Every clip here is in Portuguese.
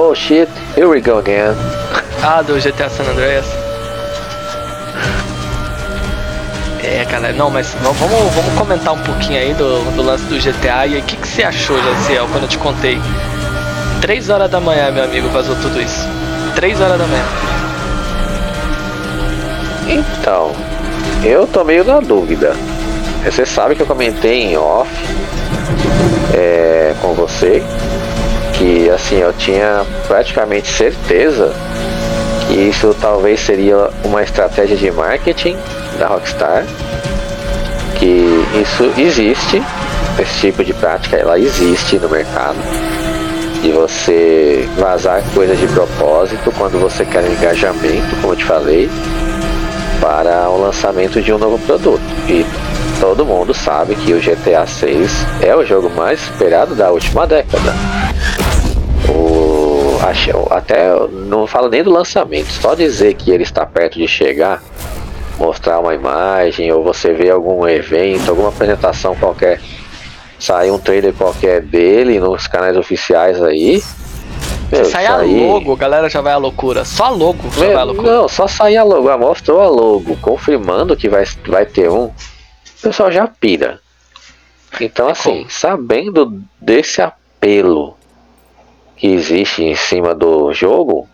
Oh shit, here we go again. Ah, do GTA San Andreas. É, galera, não, mas vamos, vamos comentar um pouquinho aí do, do lance do GTA. E o que, que você achou, Jaciel, quando eu te contei? 3 horas da manhã, meu amigo, vazou tudo isso. 3 horas da manhã. Então, eu tô meio na dúvida. Você sabe que eu comentei em off é, com você que assim eu tinha praticamente certeza que isso talvez seria uma estratégia de marketing da Rockstar, que isso existe, esse tipo de prática ela existe no mercado, de você vazar coisas de propósito quando você quer um engajamento, como eu te falei, para o lançamento de um novo produto. E todo mundo sabe que o GTA 6 é o jogo mais esperado da última década. O, até não falo nem do lançamento, só dizer que ele está perto de chegar, mostrar uma imagem ou você ver algum evento, alguma apresentação qualquer, sair um trailer qualquer dele nos canais oficiais aí, meu, sai a logo, a galera já vai à loucura. Só a logo já Meu, vai à loucura. Não, só sair a logo. Ah, mostrou a logo, confirmando que vai, vai ter um. O pessoal já pira. Então, assim, como? sabendo desse apelo que existe em cima do jogo,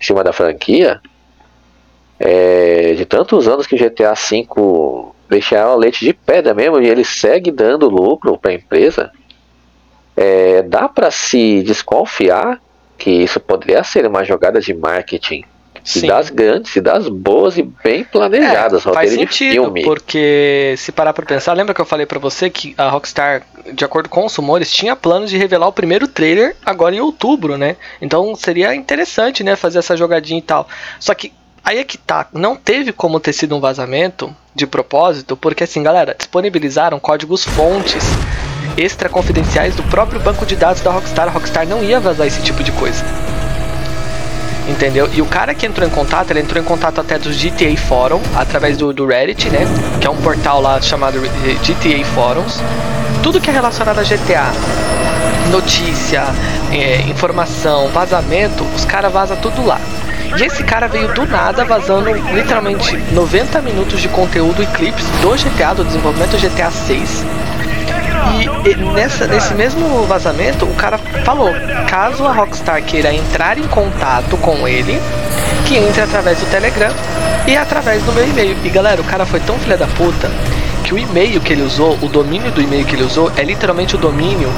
em cima da franquia, é, de tantos anos que o GTA V deixaram a leite de pedra mesmo e ele segue dando lucro para a empresa, é, dá para se desconfiar que isso poderia ser uma jogada de marketing Sim. das grandes, das boas e bem planejadas, É, faz sentido, filme. porque se parar pra pensar, lembra que eu falei pra você que a Rockstar, de acordo com os rumores, tinha planos de revelar o primeiro trailer agora em outubro, né? Então seria interessante, né, fazer essa jogadinha e tal. Só que aí é que tá, não teve como ter sido um vazamento de propósito, porque assim, galera, disponibilizaram códigos fontes extra confidenciais do próprio banco de dados da Rockstar. A Rockstar não ia vazar esse tipo de coisa. Entendeu? E o cara que entrou em contato, ele entrou em contato até do GTA Forum, através do, do Reddit, né? Que é um portal lá chamado GTA Forums. Tudo que é relacionado a GTA, notícia, é, informação, vazamento, os caras vazam tudo lá. E esse cara veio do nada vazando literalmente 90 minutos de conteúdo e clipes do GTA, do desenvolvimento GTA 6. E, e nessa, nesse mesmo vazamento, o cara falou: caso a Rockstar queira entrar em contato com ele, que entre através do Telegram e através do meu e-mail. E galera, o cara foi tão filha da puta que o e-mail que ele usou, o domínio do e-mail que ele usou, é literalmente o domínio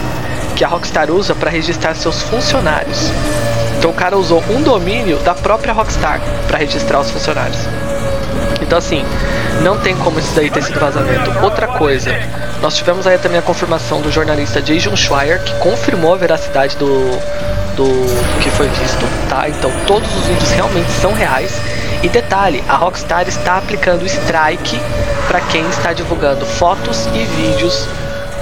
que a Rockstar usa para registrar seus funcionários. Então o cara usou um domínio da própria Rockstar para registrar os funcionários. Então assim, não tem como isso daí ter sido vazamento. Outra coisa, nós tivemos aí também a confirmação do jornalista Jason Schreier, que confirmou a veracidade do, do, do que foi visto, tá? Então todos os vídeos realmente são reais. E detalhe, a Rockstar está aplicando strike para quem está divulgando fotos e vídeos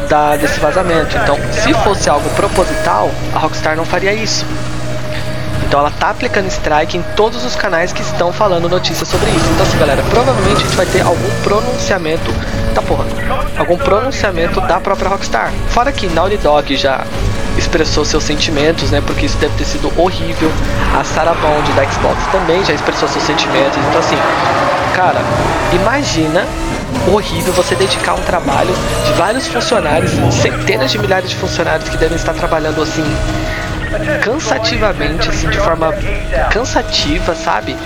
da, desse vazamento. Então, se fosse algo proposital, a Rockstar não faria isso. Então ela tá aplicando strike em todos os canais que estão falando notícias sobre isso. Então assim, galera, provavelmente a gente vai ter algum pronunciamento da porra. Algum pronunciamento da própria Rockstar. Fora que Naughty Dog já expressou seus sentimentos, né? Porque isso deve ter sido horrível. A Sarah Bond da Xbox também já expressou seus sentimentos. Então assim, cara, imagina horrível você dedicar um trabalho de vários funcionários, centenas de milhares de funcionários que devem estar trabalhando assim cansativamente, assim, de forma cansativa, sabe?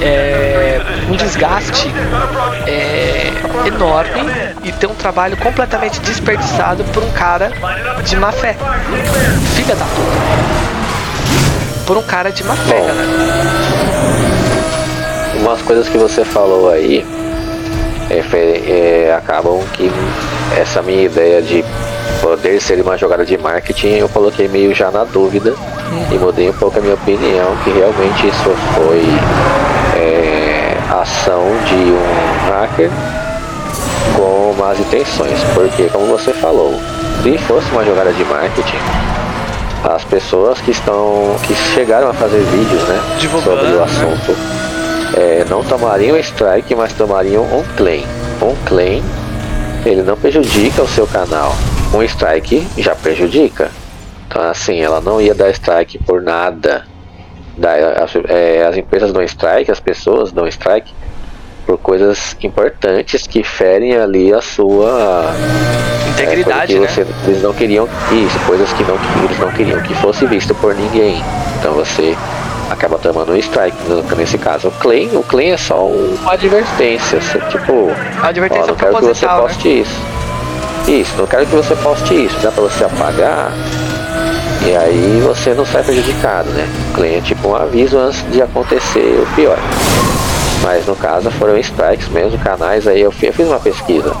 É, um desgaste é, enorme e ter um trabalho completamente desperdiçado por um cara de má fé. Filha da puta. Por um cara de má fé, Bom. galera. Umas coisas que você falou aí é, é, acabam que essa minha ideia de poder ser uma jogada de marketing eu coloquei meio já na dúvida e mudei um pouco a minha opinião que realmente isso foi é, ação de um hacker com más intenções porque como você falou se fosse uma jogada de marketing as pessoas que estão que chegaram a fazer vídeos né Divulgando, sobre o né? assunto é, não tomariam strike, mas tomariam um claim. Um claim, ele não prejudica o seu canal. Um strike já prejudica. Então, assim, ela não ia dar strike por nada. Da, as, é, as empresas dão strike, as pessoas dão strike por coisas importantes que ferem ali a sua integridade, é, você, né? Eles não queriam isso, coisas que, não, que eles não queriam que fosse visto por ninguém. Então você acaba tomando um strike nesse caso. O claim, o claim é só uma advertência, tipo, advertência ó, não quero que você né? poste né? isso. Isso, não quero que você poste isso, dá pra você apagar. E aí você não sai prejudicado, né? O é tipo um aviso antes de acontecer o pior. Mas no caso foram strikes mesmo, canais aí eu fiz uma pesquisa.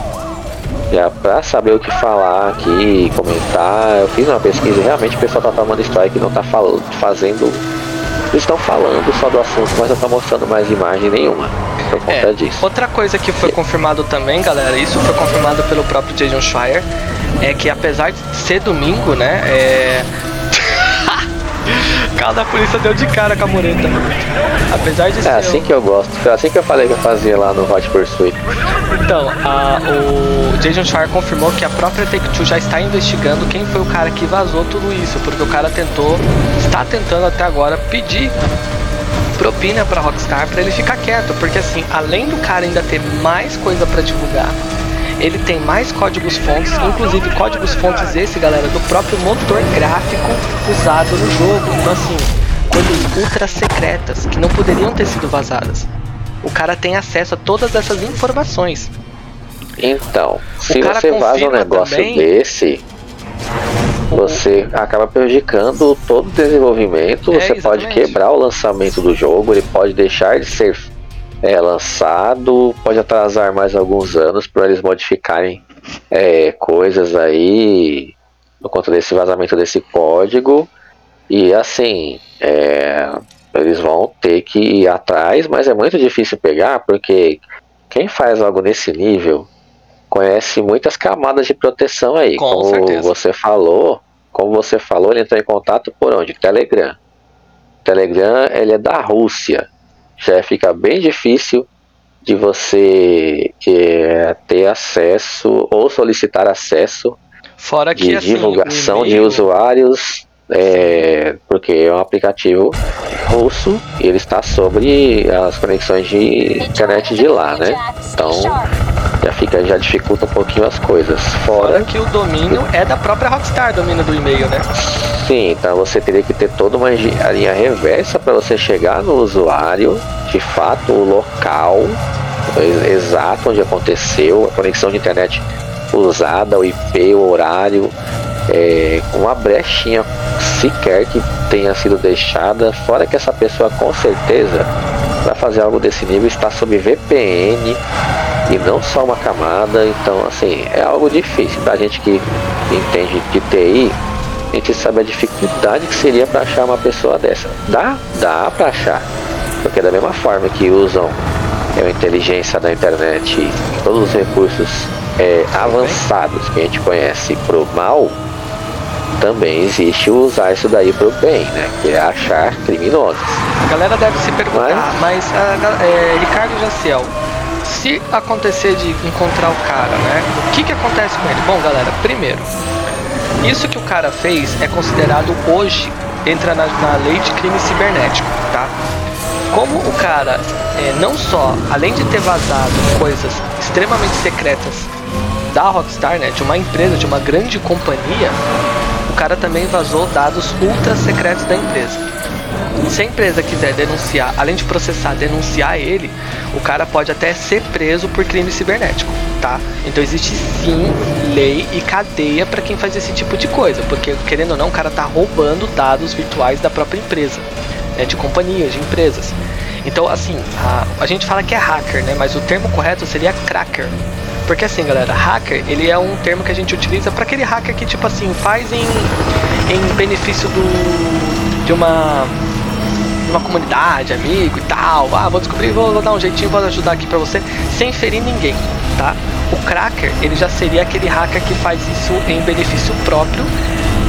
Já pra saber o que falar aqui, comentar, eu fiz uma pesquisa e realmente o pessoal tá tomando strike não tá falando, fazendo eles estão falando só do assunto, mas não estão mostrando mais imagem nenhuma por conta é, disso. Outra coisa que foi confirmado também, galera, isso foi confirmado pelo próprio Jason Schreier, é que apesar de ser domingo, né, é... carro da polícia deu de cara com a mureta. Apesar de é ser. É assim que eu gosto. Foi assim que eu falei que eu fazia lá no Hot Pursuit. Então, a, o Jason Schreier confirmou que a própria Take-Two já está investigando quem foi o cara que vazou tudo isso, porque o cara tentou, está tentando até agora pedir propina para Rockstar para ele ficar quieto, porque assim, além do cara ainda ter mais coisa para divulgar, ele tem mais códigos fontes, inclusive códigos fontes esse, galera, do próprio motor gráfico usado no jogo. Então assim, coisas ultra secretas que não poderiam ter sido vazadas. O cara tem acesso a todas essas informações. Então, se você vaza um negócio também... desse, você acaba prejudicando todo o desenvolvimento, é, você exatamente. pode quebrar o lançamento do jogo, ele pode deixar de ser é, lançado, pode atrasar mais alguns anos para eles modificarem é, coisas aí por conta desse vazamento desse código. E assim, é, eles vão ter que ir atrás, mas é muito difícil pegar porque quem faz algo nesse nível conhece muitas camadas de proteção aí. Com como certeza. você falou, como você falou, ele entrou em contato por onde? Telegram. Telegram ele é da Rússia já fica bem difícil de você é, ter acesso ou solicitar acesso Fora que, de assim, divulgação de usuários, é, porque é um aplicativo russo e ele está sobre as conexões de internet de lá, né? Então fica, já dificulta um pouquinho as coisas. Fora, Fora que o domínio é da própria Rockstar, domínio do e-mail, né? Sim, então você teria que ter toda uma linha reversa para você chegar no usuário, de fato, o local exato onde aconteceu, a conexão de internet usada, o IP, o horário, é, uma brechinha sequer que tenha sido deixada, fora que essa pessoa com certeza para fazer algo desse nível está sob VPN e não só uma camada, então assim é algo difícil. Da gente que entende de TI, a gente sabe a dificuldade que seria para achar uma pessoa dessa. Dá, dá para achar, porque da mesma forma que usam a inteligência da internet, todos os recursos é, avançados que a gente conhece pro mal, também existe usar isso daí pro bem, né? Que é achar criminosos. A galera deve se perguntar, mas, mas a, é, Ricardo Jaciel, se acontecer de encontrar o cara, né? O que que acontece com ele? Bom, galera, primeiro, isso que o cara fez é considerado hoje, entra na, na lei de crime cibernético, tá? Como o cara é, não só, além de ter vazado coisas extremamente secretas da Rockstar, né, de uma empresa, de uma grande companhia, o cara também vazou dados ultra secretos da empresa. Se a empresa quiser denunciar, além de processar, denunciar ele, o cara pode até ser preso por crime cibernético, tá? Então existe sim lei e cadeia para quem faz esse tipo de coisa, porque querendo ou não, o cara tá roubando dados virtuais da própria empresa, né, de companhias, de empresas. Então, assim, a, a gente fala que é hacker, né? Mas o termo correto seria cracker. Porque assim, galera, hacker, ele é um termo que a gente utiliza para aquele hacker que, tipo assim, faz em, em benefício do, de uma uma comunidade, amigo e tal. Ah, vou descobrir, vou, vou dar um jeitinho, vou ajudar aqui pra você, sem ferir ninguém, tá? O cracker, ele já seria aquele hacker que faz isso em benefício próprio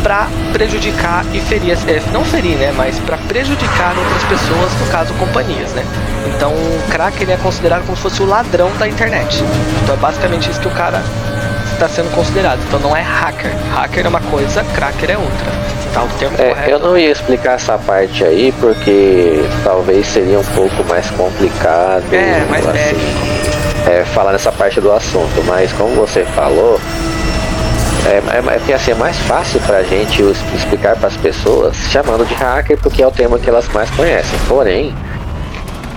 para prejudicar e ferir, é, não ferir, né, mas para prejudicar outras pessoas, no caso companhias, né? Então, o cracker ele é considerado como se fosse o ladrão da internet. Então, é basicamente isso que o cara está sendo considerado. Então, não é hacker. Hacker é uma coisa, cracker é outra tá? O É, correto. eu não ia explicar essa parte aí porque talvez seria um pouco mais complicado. É, mais assim, é, falar nessa parte do assunto, mas como você falou, é, é, é assim, é mais fácil pra gente us- explicar para as pessoas chamando de hacker porque é o termo que elas mais conhecem. Porém,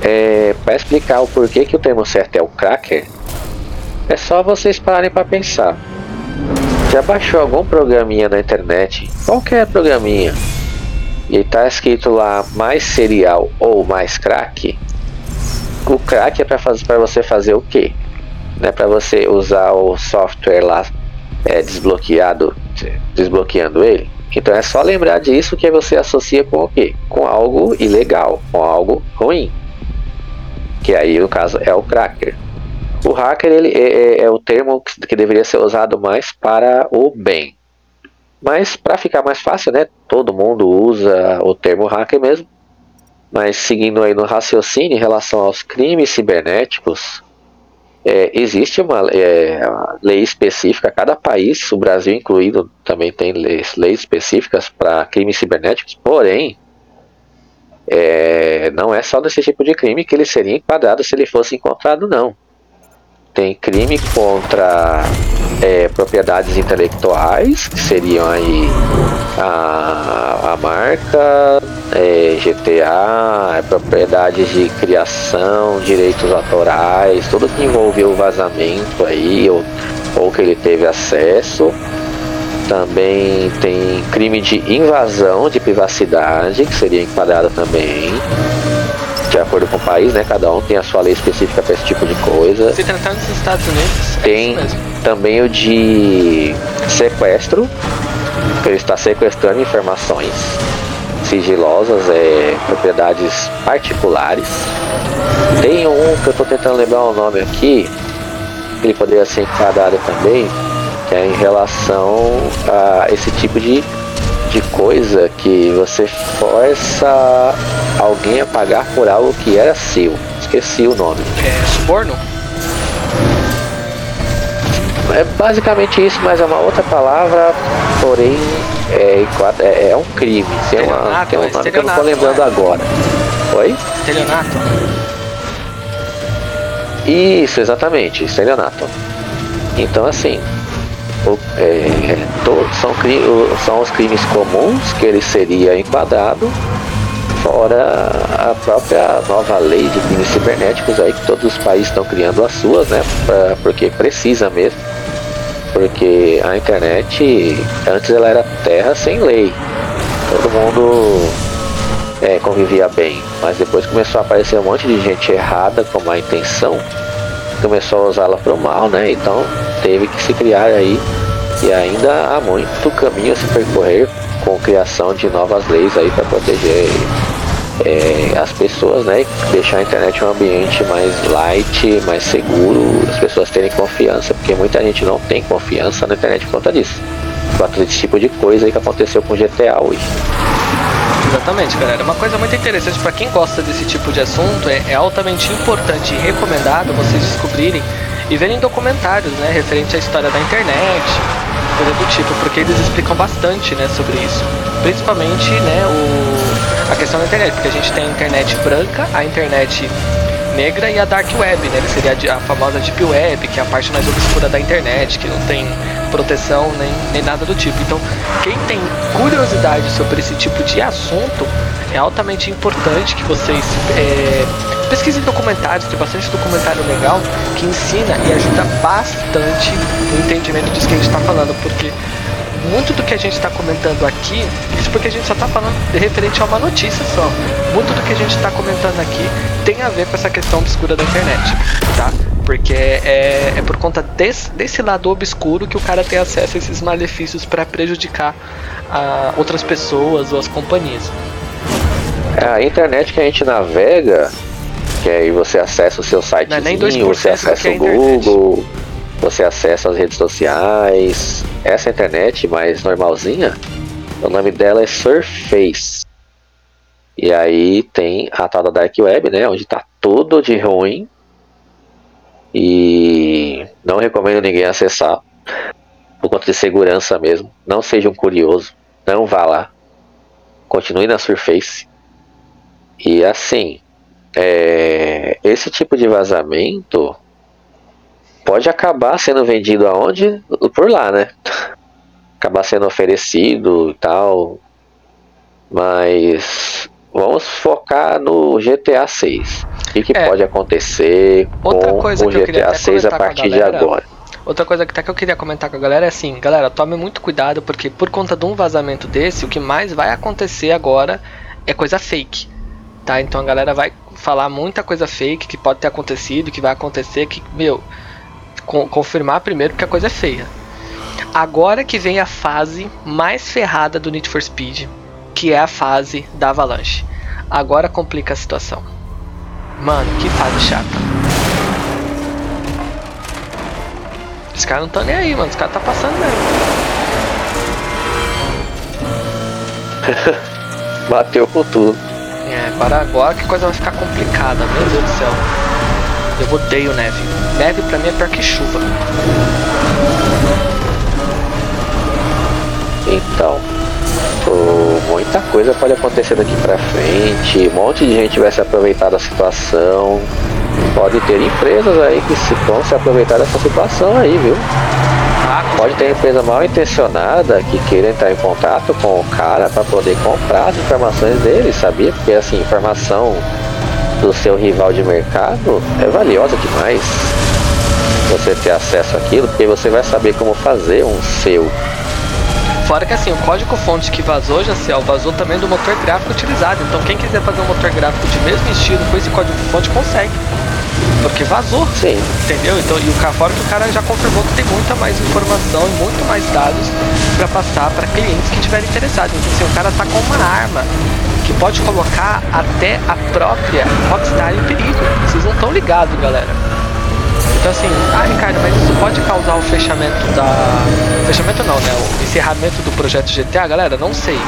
é, para explicar o porquê que o termo certo é o cracker, é só vocês pararem para pensar. Já baixou algum programinha na internet, qualquer programinha, e tá escrito lá mais serial ou mais crack? O crack é para fazer para você fazer o quê? Não é para você usar o software lá é, desbloqueado, desbloqueando ele. Então é só lembrar disso que você associa com o quê? Com algo ilegal, com algo ruim. Que aí no caso é o cracker. O hacker ele é, é- é o termo que, que deveria ser usado mais para o bem. Mas para ficar mais fácil, né? Todo mundo usa o termo hacker mesmo. Mas seguindo aí no raciocínio em relação aos crimes cibernéticos, é, existe uma, é, uma lei específica, cada país, o Brasil incluído, também tem leis, leis específicas para crimes cibernéticos, porém, é, não é só desse tipo de crime que ele seria enquadrado se ele fosse encontrado, não. Tem crime contra é, propriedades intelectuais, que seriam aí a, a marca, é, GTA, é, propriedades de criação, direitos autorais, tudo que envolveu o vazamento aí, ou, ou que ele teve acesso. Também tem crime de invasão de privacidade, que seria enquadrado também. De acordo com o país, né? Cada um tem a sua lei específica para esse tipo de coisa. Se tratar nos Estados Unidos, é Tem mesmo. também o de sequestro, que ele está sequestrando informações sigilosas, é, propriedades particulares. Tem um que eu estou tentando lembrar o nome aqui, que ele poderia ser enquadrado também, que é em relação a esse tipo de, de coisa que você força alguém a pagar por algo que era seu. Esqueci o nome. É suborno? É basicamente isso, mas é uma outra palavra, porém é, enquadra- é, é um crime. Tem, uma, tem um é nome que eu não tô lembrando é? agora. Oi? Estelionato? Isso, exatamente, estelionato. Então assim, o- é, são, são os crimes comuns que ele seria enquadrado, fora a própria nova lei de crimes cibernéticos aí que todos os países estão criando as suas, né? pra- porque precisa mesmo. Porque a internet antes ela era terra sem lei. Todo mundo é, convivia bem, mas depois começou a aparecer um monte de gente errada com má intenção, começou a usá-la para o mal, né? Então teve que se criar aí e ainda há muito caminho a se percorrer com criação de novas leis aí para proteger é, as pessoas, né? Deixar a internet um ambiente mais light, mais seguro, as pessoas terem confiança, porque muita gente não tem confiança na internet por conta disso. Por conta desse tipo de coisa aí que aconteceu com GTA hoje. Exatamente, galera. Uma coisa muito interessante para quem gosta desse tipo de assunto é, é altamente importante e recomendado vocês descobrirem e verem documentários, né, referente à história da internet, coisa do tipo, porque eles explicam bastante, né, sobre isso. Principalmente, né, o, a questão da internet, porque a gente tem a internet branca, a internet negra e a dark web, né, que seria a famosa deep web, que é a parte mais obscura da internet, que não tem proteção nem, nem nada do tipo. Então, quem tem curiosidade sobre esse tipo de assunto, é altamente importante que vocês é, pesquisem documentários, tem bastante documentário legal que ensina e ajuda bastante no entendimento disso que a gente está falando, porque muito do que a gente está comentando aqui, isso porque a gente só está falando de referente a uma notícia só. Muito do que a gente está comentando aqui tem a ver com essa questão obscura da internet, tá? Porque é, é por conta desse, desse lado obscuro que o cara tem acesso a esses malefícios para prejudicar a outras pessoas ou as companhias. É a internet que a gente navega, que aí você acessa o seu site, é nem 2% você acessa é o a internet. Você acessa as redes sociais. Essa internet mais normalzinha, o nome dela é Surface. E aí tem a tal da Dark Web, né? Onde tá tudo de ruim. E não recomendo ninguém acessar. Por conta de segurança mesmo. Não seja um curioso. Não vá lá. continue na Surface. E assim, é, esse tipo de vazamento pode acabar sendo vendido aonde? Por lá, né? Acabar sendo oferecido e tal. Mas vamos focar no GTA 6. O que, que É. pode acontecer Outra com coisa o GTA até 6 a com a partir de agora? Outra coisa que até que eu queria comentar com a galera é assim, galera, tome muito cuidado porque por conta de um vazamento desse, o que mais vai acontecer agora é coisa fake. Tá? Então a galera vai falar muita coisa fake que pode ter acontecido, que vai acontecer, que, meu, con- confirmar primeiro que a coisa é feia. Agora que vem a fase mais ferrada do Need for Speed, que é a fase da Avalanche. Agora complica a situação. Mano, que fase chata. Os caras não estão nem aí, mano. Os caras tá passando mesmo. Bateu com tudo. É, para agora que a coisa vai ficar complicada, meu Deus do céu. Eu odeio neve. Neve pra mim é pior que chuva. Então, muita coisa pode acontecer daqui pra frente. Um monte de gente vai se aproveitar da situação. Pode ter empresas aí que se vão se aproveitar dessa situação aí, viu? Pode ter empresa mal intencionada que queira entrar em contato com o cara para poder comprar as informações dele, sabia? Porque assim, informação do seu rival de mercado é valiosa demais. Você ter acesso àquilo, porque você vai saber como fazer um seu. Fora que assim, o código fonte que vazou, Jaciel, vazou também do motor gráfico utilizado. Então quem quiser fazer um motor gráfico de mesmo estilo com esse código fonte consegue. Porque vazou. Sim, Entendeu? Então, e o fora que o cara já confirmou que tem muita mais informação e muito mais dados para passar para clientes que estiverem interessados. Então, assim, o cara tá com uma arma que pode colocar até a própria Rockstar em perigo. Vocês não estão ligados, galera. Então assim, ah Ricardo, mas isso pode causar o fechamento da. Fechamento não, né? O encerramento do projeto GTA, galera, não sei.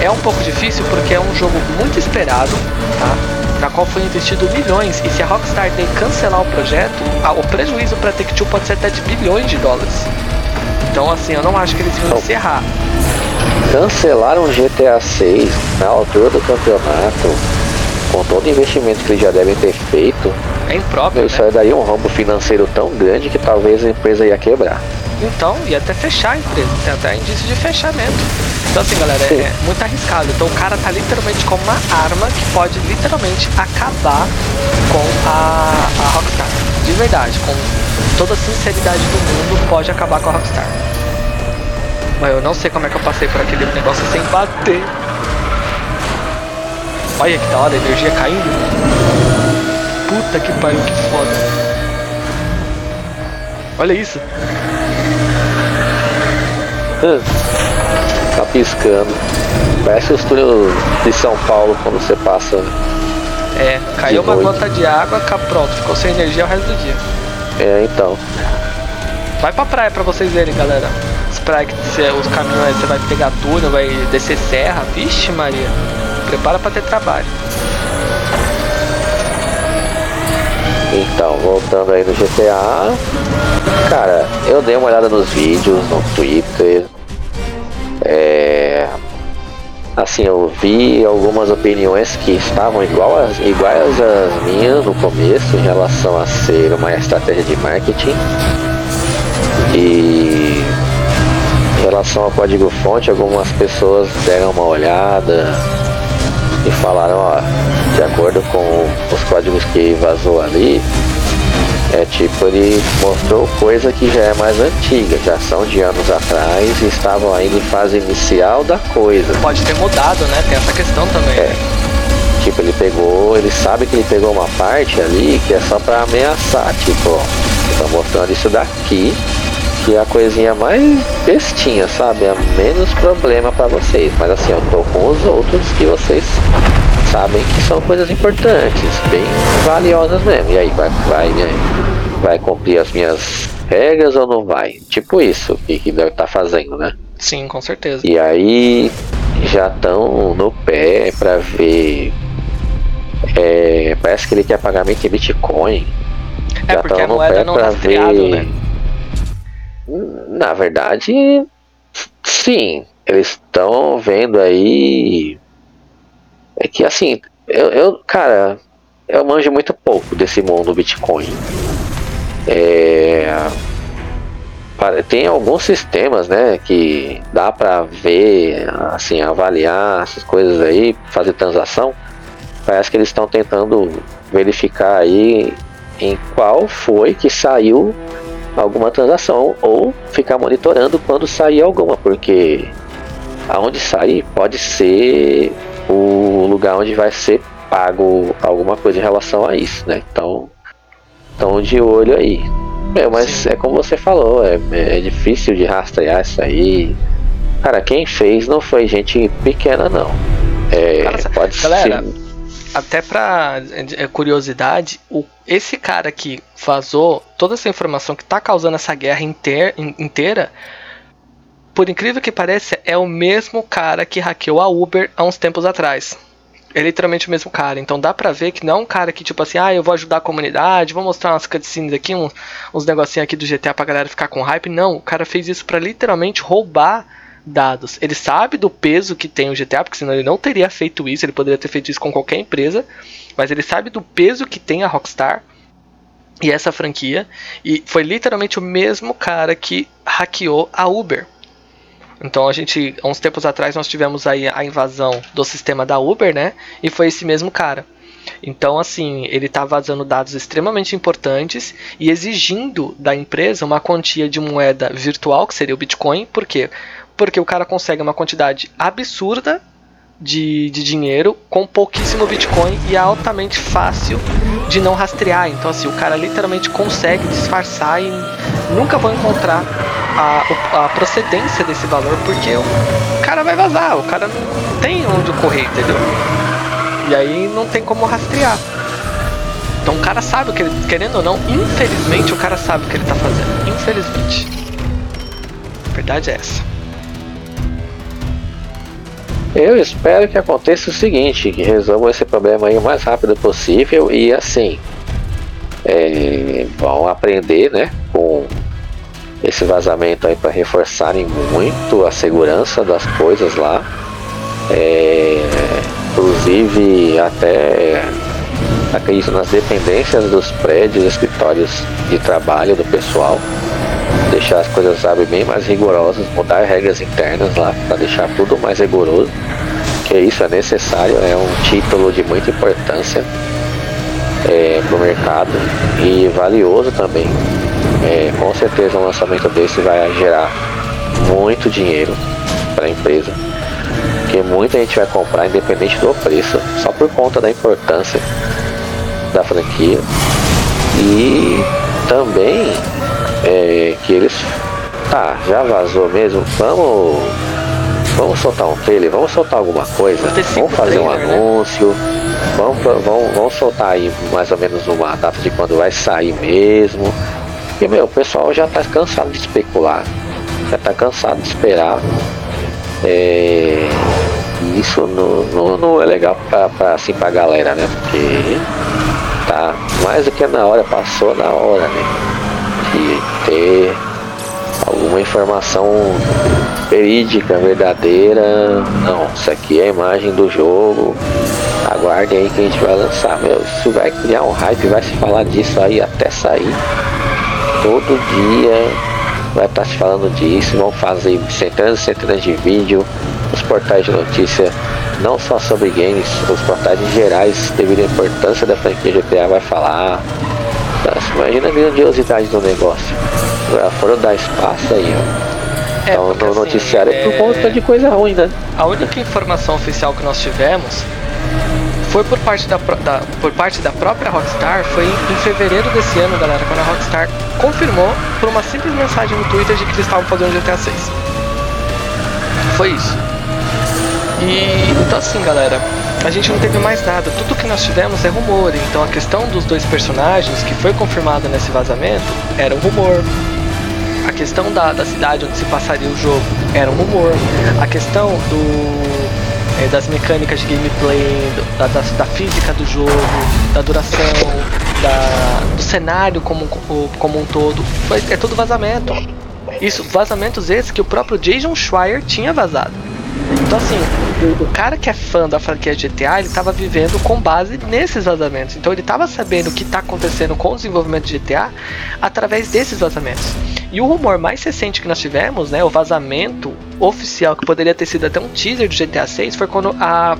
É um pouco difícil porque é um jogo muito esperado, tá? Na qual foi investido milhões, e se a Rockstar daí cancelar o projeto, o prejuízo para Take-Two pode ser até de bilhões de dólares. Então assim, eu não acho que eles vão encerrar. Cancelaram o GTA 6 na altura do campeonato, com todo o investimento que eles já devem ter feito. É impróprio, isso né? aí daí é um rombo financeiro tão grande que talvez a empresa ia quebrar. Então, ia até fechar a empresa, tem até indício de fechamento. Então assim, galera, é, Sim. é muito arriscado. Então o cara tá literalmente com uma arma que pode literalmente acabar com a, a Rockstar. De verdade, com toda a sinceridade do mundo, pode acabar com a Rockstar. Mas eu não sei como é que eu passei por aquele negócio sem bater. Olha que da hora, a energia caindo. Puta que pariu, que foda. Olha isso. Hum, Tá piscando. Parece os túneis de São Paulo quando você passa. É, caiu uma noite. gota de água, cá, pronto, ficou sem energia o resto do dia. É, então. Vai pra praia pra vocês verem, galera. Praias que cê- os caminhos aí você vai pegar túnel, vai descer serra. Vixe, Maria. Prepara pra ter trabalho. Então, voltando aí no GTA. Cara, eu dei uma olhada nos vídeos no Twitter. É. Assim, eu vi algumas opiniões que estavam igual as, iguais às minhas no começo em relação a ser uma estratégia de marketing. E relação ao código fonte, algumas pessoas deram uma olhada e falaram, ó, de acordo com os códigos que vazou ali, é tipo, ele mostrou coisa que já é mais antiga, já são de anos atrás e estavam ainda em fase inicial da coisa. Pode ter mudado, né? Tem essa questão também. É. Tipo, ele pegou, ele sabe que ele pegou uma parte ali que é só pra ameaçar, tipo, ó, tô mostrando isso daqui, que é a coisinha mais bestinha, sabe? É menos problema pra vocês. Mas assim, eu tô com os outros que vocês sabem que são coisas importantes, bem valiosas mesmo. E aí, vai, vai, vai, vai cumprir as minhas regras ou não vai? Tipo isso que, que deve estar fazendo, né? Sim, com certeza. E aí já estão no pé pra ver. É, parece que ele quer pagamento em Bitcoin. É já porque a moeda pé não pra rastreável, né? Na verdade, sim. Eles estão vendo aí é que assim, eu, eu cara, eu manjo muito pouco desse mundo Bitcoin. É, tem alguns sistemas, né, que dá para ver, assim, avaliar essas coisas aí, fazer transação. Parece que eles estão tentando verificar aí em qual foi que saiu alguma transação ou ficar monitorando quando sair alguma, porque aonde sair pode ser o lugar onde vai ser pago alguma coisa em relação a isso, né? Então, estão de olho aí. Meu, mas Sim. é como você falou, é, é difícil de rastrear isso aí. Cara, quem fez não foi gente pequena, não. É, pode galera, ser. Até pra é, curiosidade, o, esse cara que vazou toda essa informação que tá causando essa guerra inteira, inteira, por incrível que pareça, é o mesmo cara que hackeou a Uber há uns tempos atrás é literalmente o mesmo cara. Então dá pra ver que não é um cara que, tipo assim, ah, eu vou ajudar a comunidade, vou mostrar umas cutscenes aqui, uns, uns negocinhos aqui do GTA pra galera ficar com hype. Não, o cara fez isso para literalmente roubar dados. Ele sabe do peso que tem o GTA, porque senão ele não teria feito isso, ele poderia ter feito isso com qualquer empresa, mas ele sabe do peso que tem a Rockstar e essa franquia, e foi literalmente o mesmo cara que hackeou a Uber. Então a gente, há uns tempos atrás, nós tivemos aí a invasão do sistema da Uber, né? E foi esse mesmo cara. Então, assim, ele está vazando dados extremamente importantes e exigindo da empresa uma quantia de moeda virtual, que seria o Bitcoin. Por quê? Porque o cara consegue uma quantidade absurda de, de dinheiro com pouquíssimo Bitcoin e é altamente fácil de não rastrear. Então, assim, o cara literalmente consegue disfarçar e nunca vão encontrar a, a procedência desse valor porque o cara vai vazar, o cara não tem onde correr, entendeu? E aí não tem como rastrear. Então o cara sabe o que ele. Querendo ou não, infelizmente o cara sabe o que ele tá fazendo. Infelizmente. A verdade é essa. Eu espero que aconteça o seguinte, que resolvam esse problema aí o mais rápido possível e assim é, vão aprender né, com esse vazamento aí para reforçarem muito a segurança das coisas lá. É, inclusive até acredito nas dependências dos prédios, escritórios de trabalho do pessoal. Deixar as coisas sabe, bem mais rigorosas, mudar regras internas lá para deixar tudo mais rigoroso. Que isso é necessário, é um título de muita importância é, para o mercado e valioso também é, com certeza um lançamento desse vai gerar muito dinheiro para a empresa. Porque muita gente vai comprar independente do preço, só por conta da importância da franquia. E também é, que eles. Tá, já vazou mesmo. Vamos. Vamos soltar um trailer, vamos soltar alguma coisa. Vamos fazer um né? anúncio. Né? Vamos, vamos, vamos soltar aí mais ou menos uma data de quando vai sair mesmo porque, meu, o pessoal já tá cansado de especular, já tá cansado de esperar. É, isso não, não, não, é legal pra, pra, assim, pra galera, né? Porque tá mais do que na hora, passou na hora, né? De ter alguma informação verídica, verdadeira. Não, isso aqui é a imagem do jogo. Aguarde aí que a gente vai lançar. Meu, isso vai criar um hype, vai se falar disso aí até sair todo dia vai estar se falando disso, vão fazer centenas e centenas de vídeos, os portais de notícia, não só sobre games, os portais em gerais, devido à importância da franquia GTA, vai falar. Nossa, imagina a grandiosidade do negócio. Foram dar espaço aí, ó. É, então, no assim, noticiário é por conta de coisa ruim, né? A única informação oficial que nós tivemos foi por parte da, da, por parte da própria Rockstar, foi em fevereiro desse ano, galera, quando a Rockstar confirmou por uma simples mensagem no Twitter de que eles estavam fazendo GTA 6. Foi isso. E então assim, galera, a gente não teve mais nada. Tudo que nós tivemos é rumor. Então a questão dos dois personagens que foi confirmada nesse vazamento era um rumor. A questão da, da cidade onde se passaria o jogo era um rumor. A questão do é, das mecânicas de gameplay, da, da, da, física do jogo, da duração, da, do cenário como, como um todo. Foi, é tudo vazamento. Isso, vazamentos esses que o próprio Jason Schreier tinha vazado. Então assim, o, cara que é fã da franquia GTA, ele tava vivendo com base nesses vazamentos. Então ele tava sabendo o que tá acontecendo com o desenvolvimento de GTA através desses vazamentos. E o rumor mais recente que nós tivemos, né, o vazamento oficial que poderia ter sido até um teaser do GTA 6 foi quando a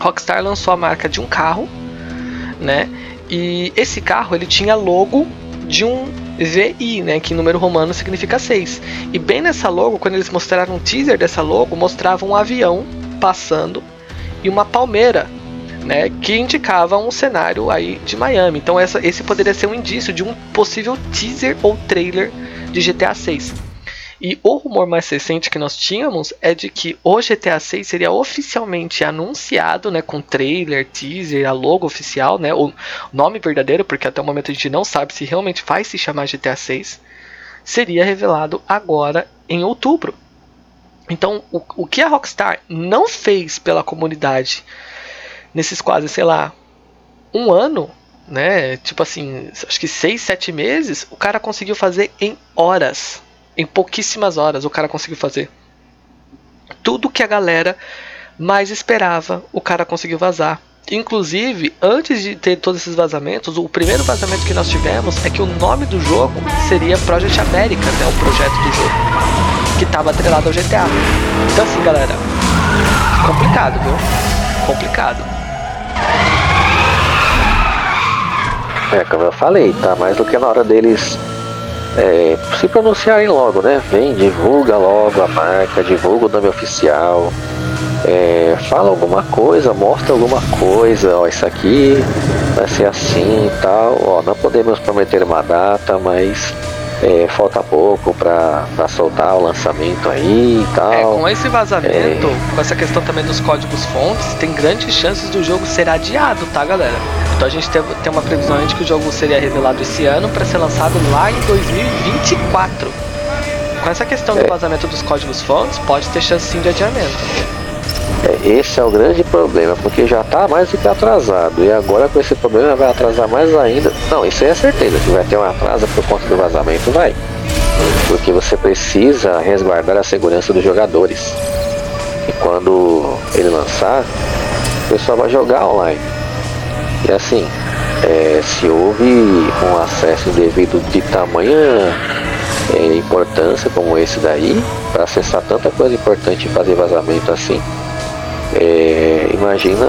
Rockstar lançou a marca de um carro, né? E esse carro ele tinha logo de um VI, né, que em número romano significa 6. E bem nessa logo, quando eles mostraram um teaser dessa logo, mostrava um avião passando e uma palmeira, né, que indicava um cenário aí de Miami. Então essa, esse poderia ser um indício de um possível teaser ou trailer de GTA 6. E o rumor mais recente que nós tínhamos é de que o GTA 6 seria oficialmente anunciado, né, com trailer, teaser, a logo oficial, né, o nome verdadeiro, porque até o momento a gente não sabe se realmente vai se chamar GTA 6, seria revelado agora em outubro. Então, o, o que a Rockstar não fez pela comunidade nesses quase, sei lá, um ano, né? Tipo assim, acho que seis, sete meses, o cara conseguiu fazer em horas. Em pouquíssimas horas o cara conseguiu fazer. Tudo que a galera mais esperava, o cara conseguiu vazar. Inclusive, antes de ter todos esses vazamentos, o primeiro vazamento que nós tivemos é que o nome do jogo seria Project America, né, o projeto do jogo, que estava atrelado ao GTA. Então assim, galera, complicado, viu? Complicado. É, como eu falei, tá mais do que na hora deles é, se pronunciarem logo, né? Vem, divulga logo a marca, divulga o nome oficial, é, fala alguma coisa, mostra alguma coisa, ó, isso aqui vai ser assim e tal, ó, não podemos prometer uma data, mas é, falta pouco para soltar o lançamento aí e tal. É, com esse vazamento, é... com essa questão também dos códigos fontes, tem grandes chances do jogo ser adiado, tá, galera? Então a gente tem, tem uma previsão de que o jogo seria revelado esse ano para ser lançado lá em 2024. Com essa questão do é. vazamento dos códigos fontes, pode ter chance sim de adiamento. É, esse é o grande problema, porque já está mais do que atrasado. E agora com esse problema vai atrasar mais ainda. Não, isso é certeza que vai ter um atraso por conta do vazamento, vai. Porque você precisa resguardar a segurança dos jogadores. E quando ele lançar, o pessoal vai jogar online. E assim, é, se houve um acesso indevido de tamanha é, importância como esse daí, para acessar tanta coisa importante e fazer vazamento assim, é, imagina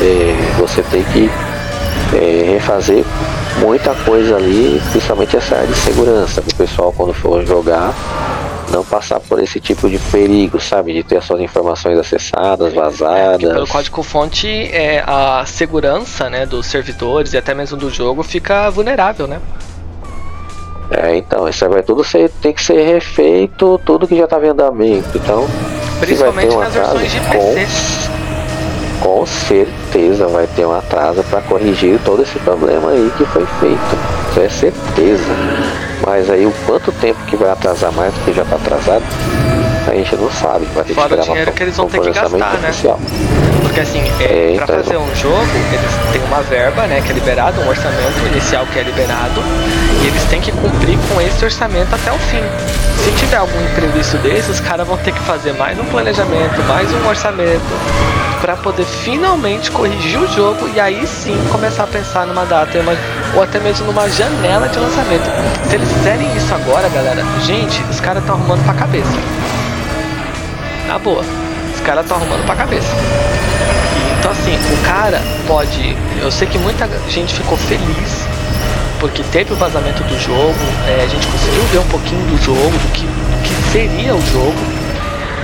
é, você ter que é, refazer muita coisa ali, principalmente essa área de segurança, para o pessoal quando for jogar não passar por esse tipo de perigo, sabe? De ter suas informações acessadas, vazadas. É, pelo código-fonte, é, a segurança né, dos servidores e até mesmo do jogo fica vulnerável, né? É, então, isso vai tudo ser, tem que ser refeito, tudo que já estava em andamento. Então, Principalmente nas versões de PC. Com, com certeza vai ter um atraso para corrigir todo esse problema aí que foi feito. Isso é certeza. Mas aí o quanto tempo que vai atrasar mais do que já está atrasado, a gente não sabe. Vai ter Fora que o dinheiro que eles vão ter que gastar, né? Porque assim, é, é então, fazer um jogo, eles têm uma verba, né, que é liberada, um orçamento inicial que é liberado, e eles têm que cumprir com esse orçamento até o fim. Se tiver algum imprevisto desses, os caras vão ter que fazer mais um planejamento, mais um orçamento, para poder finalmente corrigir o jogo e aí sim começar a pensar numa data uma, ou até mesmo numa janela de lançamento. Se eles fizerem isso agora, galera, gente, os caras estão arrumando pra cabeça. Na boa, os caras estão arrumando pra cabeça. Então assim, o cara pode. Eu sei que muita gente ficou feliz porque teve o vazamento do jogo, é, a gente conseguiu ver um pouquinho do jogo, do que, do que seria o jogo.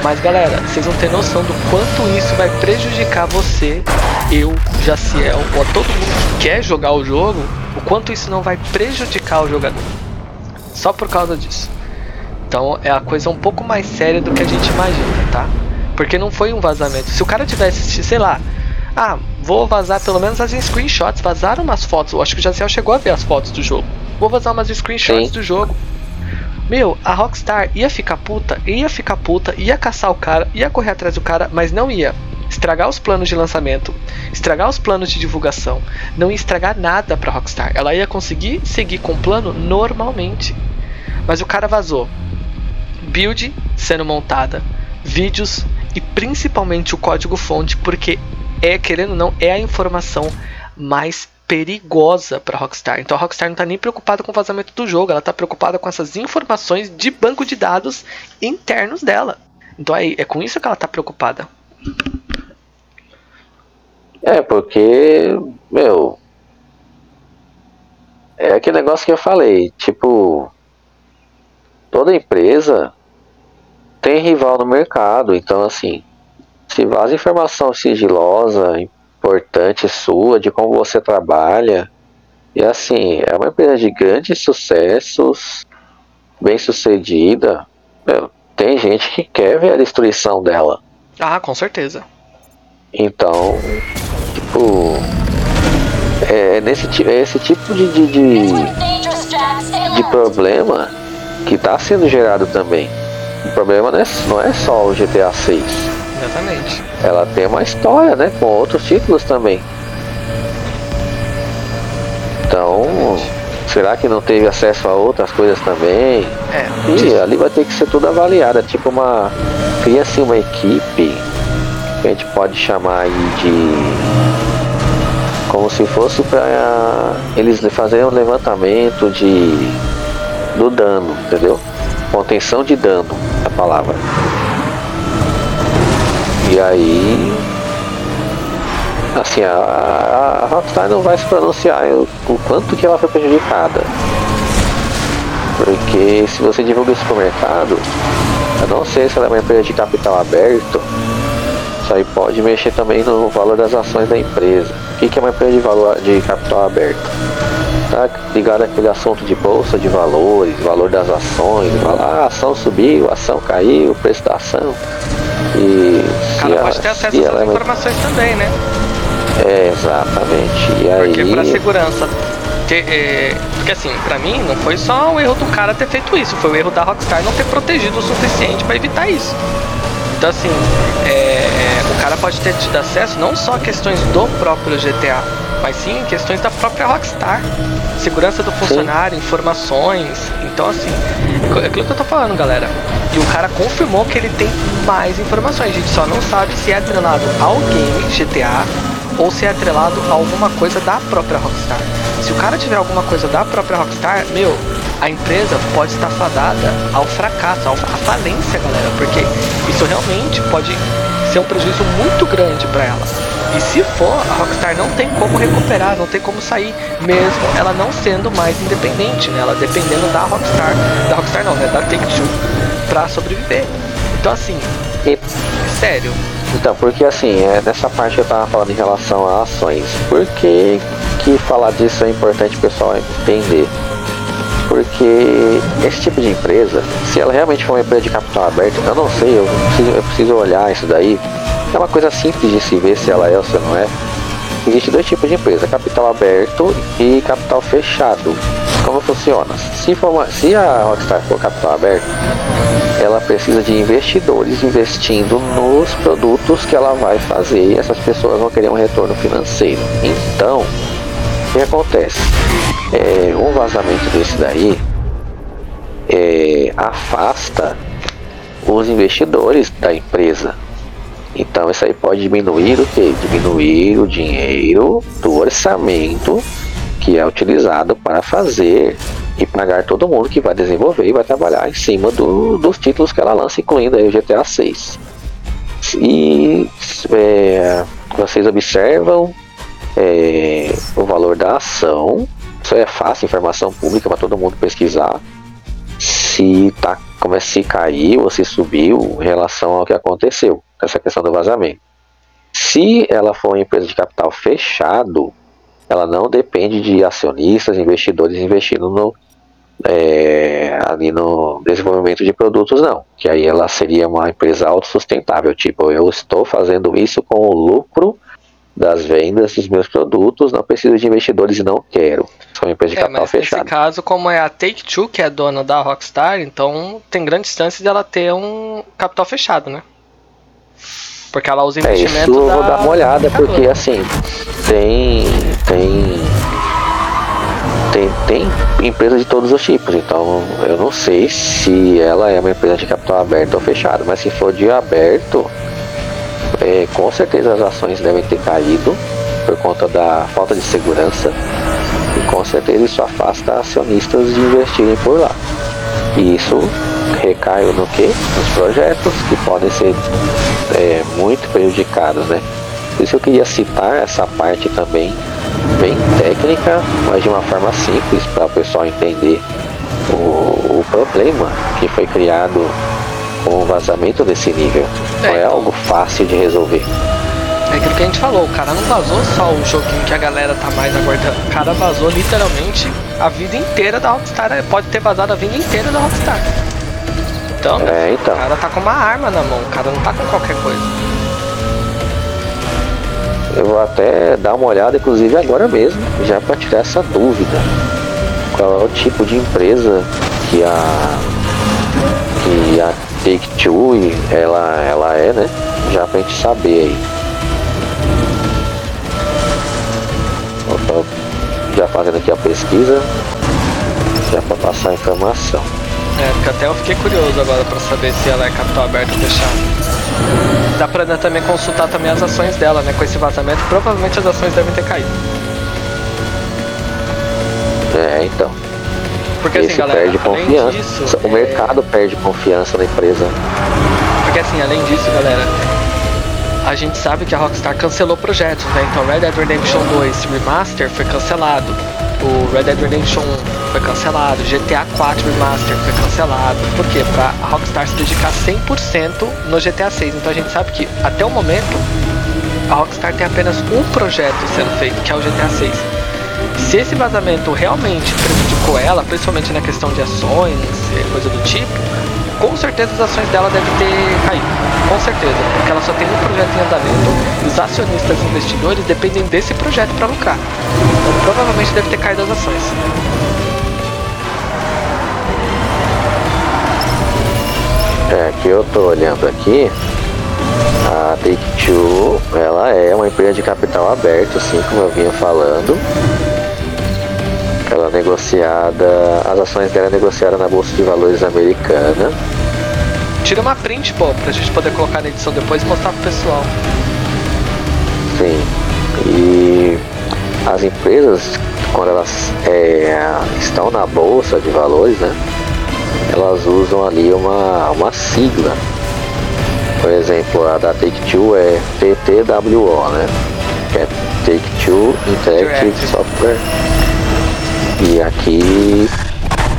Mas galera, vocês não têm noção do quanto isso vai prejudicar você, eu, Jaciel, ou a todo mundo que quer jogar o jogo, o quanto isso não vai prejudicar o jogador. Só por causa disso. Então é a coisa um pouco mais séria do que a gente imagina, tá? Porque não foi um vazamento. Se o cara tivesse, sei lá, ah, vou vazar pelo menos as screenshots, vazaram umas fotos. Eu acho que o Jaciel chegou a ver as fotos do jogo. Vou vazar umas screenshots Sim. do jogo. Meu, a Rockstar ia ficar puta, ia ficar puta, ia caçar o cara, ia correr atrás do cara, mas não ia estragar os planos de lançamento, estragar os planos de divulgação, não ia estragar nada pra Rockstar. Ela ia conseguir seguir com o plano normalmente. Mas o cara vazou. Build sendo montada, vídeos e principalmente o código-fonte, porque é, querendo ou não, é a informação mais perigosa para Rockstar. Então a Rockstar não está nem preocupada com o vazamento do jogo, ela está preocupada com essas informações de banco de dados internos dela. Então é, é com isso que ela está preocupada. É, porque, meu. É aquele negócio que eu falei, tipo. Toda empresa tem rival no mercado, então assim. Se vaza informação sigilosa, importante sua, de como você trabalha. E assim, é uma empresa de grandes sucessos, bem sucedida. Meu, tem gente que quer ver a destruição dela. Ah, com certeza. Então, tipo. É, nesse, é esse tipo de, de, de, de problema que está sendo gerado também. O problema não é, não é só o GTA 6. Exatamente. Ela tem uma história, né? Com outros títulos também. Então, será que não teve acesso a outras coisas também? É. E ali vai ter que ser tudo avaliado. É tipo uma. Cria assim uma equipe que a gente pode chamar aí de. Como se fosse para eles fazerem um levantamento de do dano, entendeu? Contenção de dano, a palavra. E aí. Assim, a, a Rockstar não vai se pronunciar o, quanto que ela foi prejudicada. Porque se você divulga isso pro mercado, eu não sei se ela é uma empresa de capital aberto, isso aí pode mexer também no valor das ações da empresa. O que, é uma empresa de, valor, de capital aberto? Tá ligado àquele assunto de bolsa de valores, valor das ações, a ação subiu, a ação caiu, o preço da ação. E o cara pode ter acesso a essas é informações também, né? É, exatamente. E porque aí... pra segurança. Ter, é, porque assim, pra mim não foi só o erro do cara ter feito isso, foi o erro da Rockstar não ter protegido o suficiente para evitar isso. Então assim, é, o cara pode ter tido acesso não só a questões do próprio GTA, mas sim questões da própria Rockstar. Segurança do funcionário, sim. informações. Então assim, é aquilo que eu tô falando, galera. E o cara confirmou que ele tem mais informações. A gente só não sabe se é atrelado ao game GTA ou se é atrelado a alguma coisa da própria Rockstar. Se o cara tiver alguma coisa da própria Rockstar, meu, a empresa pode estar fadada ao fracasso, à falência, galera, porque isso realmente pode ser um prejuízo muito grande para ela. E se for, a Rockstar não tem como recuperar, não tem como sair, mesmo ela não sendo mais independente, né? Ela dependendo da Rockstar, da Rockstar não, né? Da Take-Two, pra sobreviver. Então assim, e... sério. Então, porque assim, é nessa parte que eu tava falando em relação a ações. Por que, que falar disso é importante o pessoal entender? Porque esse tipo de empresa, se ela realmente for uma empresa de capital aberto, eu não sei, eu preciso, eu preciso olhar isso daí. É uma coisa simples de se ver se ela é ou se não é. Existem dois tipos de empresa, capital aberto e capital fechado. Como funciona? Se, for uma, se a Rockstar for capital aberto, ela precisa de investidores investindo nos produtos que ela vai fazer e essas pessoas vão querer um retorno financeiro. Então, o que acontece? É, um vazamento desse daí é, afasta os investidores da empresa. Então isso aí pode diminuir o que? Diminuir o dinheiro do orçamento que é utilizado para fazer e pagar todo mundo que vai desenvolver e vai trabalhar em cima do, dos títulos que ela lança, incluindo aí o GTA 6. E é, vocês observam é, o valor da ação, isso é fácil, informação pública para todo mundo pesquisar. Se tá como é se caiu ou se subiu em relação ao que aconteceu, essa questão do vazamento. Se ela for uma empresa de capital fechado, ela não depende de acionistas, investidores investindo no, é, ali no desenvolvimento de produtos, não. Que aí ela seria uma empresa autossustentável. Tipo, eu estou fazendo isso com o lucro das vendas dos meus produtos, não preciso de investidores e não quero. Sou uma empresa de é, capital mas fechado. Nesse caso, como é a Take-Two que é dona da Rockstar, então tem grande chance dela ter um capital fechado, né? Porque ela usa investimento é, isso eu vou dar uma olhada, porque assim, tem tem tem, tem empresa de todos os tipos, então eu não sei se ela é uma empresa de capital aberto ou fechado, mas se for de aberto, é, com certeza as ações devem ter caído por conta da falta de segurança e com certeza isso afasta acionistas de investirem por lá. E isso recai no que? Nos projetos que podem ser é, muito prejudicados, né? Por isso eu queria citar essa parte também bem técnica, mas de uma forma simples para o pessoal entender o, o problema que foi criado o vazamento desse nível. Não é algo fácil de resolver. É aquilo que a gente falou, o cara não vazou só o joguinho que a galera tá mais aguardando. O cara vazou literalmente a vida inteira da Rockstar. Pode ter vazado a vida inteira da Rockstar. Então, é, então. o cara tá com uma arma na mão, o cara não tá com qualquer coisa. Eu vou até dar uma olhada, inclusive agora mesmo, já para tirar essa dúvida. Qual é o tipo de empresa que a que a Take Two ela, ela é, né? Já pra gente saber aí. já fazendo aqui a pesquisa, já para passar a informação. É, porque até eu fiquei curioso agora para saber se ela é capital aberto ou fechado. Dá pra também consultar também as ações dela, né? Com esse vazamento, provavelmente as ações devem ter caído. É, então. Porque assim, Esse galera, perde confiança. Disso, o é... mercado perde confiança na empresa. Porque assim, além disso, galera, a gente sabe que a Rockstar cancelou projetos, né? Então Red Dead Redemption 2 Remaster foi cancelado, o Red Dead Redemption 1 foi cancelado, GTA 4 Remaster foi cancelado. Por quê? Pra a Rockstar se dedicar 100% no GTA 6. Então a gente sabe que até o momento a Rockstar tem apenas um projeto sendo feito, que é o GTA 6. Se esse vazamento realmente prejudicou ela, principalmente na questão de ações, coisa do tipo, com certeza as ações dela devem ter caído. Com certeza, porque ela só tem um projeto em andamento e os acionistas e investidores dependem desse projeto para lucrar. Então provavelmente deve ter caído as ações. É, que eu tô olhando aqui, a Take-Two, ela é uma empresa de capital aberto, assim como eu vinha falando. Negociada, as ações dela é negociada na Bolsa de Valores americana. Tira uma print, pô, pra gente poder colocar na edição depois e mostrar pro pessoal. Sim. E as empresas, quando elas é, estão na Bolsa de Valores, né? Elas usam ali uma, uma sigla. Por exemplo, a da Take-Two é TTWO, né? Que é Take-Two Interactive Software e aqui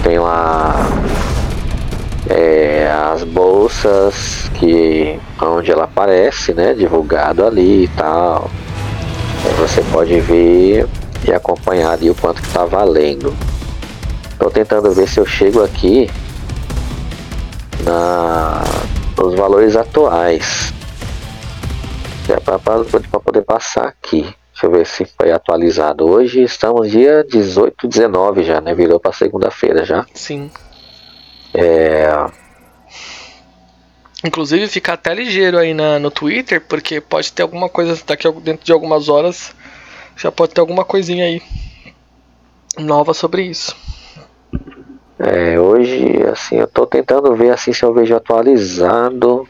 tem lá é, as bolsas que onde ela aparece, né? Divulgado ali e tal. Aí você pode ver e acompanhar ali o quanto que tá valendo. Tô tentando ver se eu chego aqui na nos valores atuais. É para poder passar aqui. Deixa eu ver se foi atualizado. Hoje estamos dia 18, 19 já, né? Virou para segunda-feira já. Sim. É... Inclusive fica até ligeiro aí na, no Twitter, porque pode ter alguma coisa daqui dentro de algumas horas. Já pode ter alguma coisinha aí nova sobre isso. É, hoje, assim, eu tô tentando ver assim se eu vejo atualizado.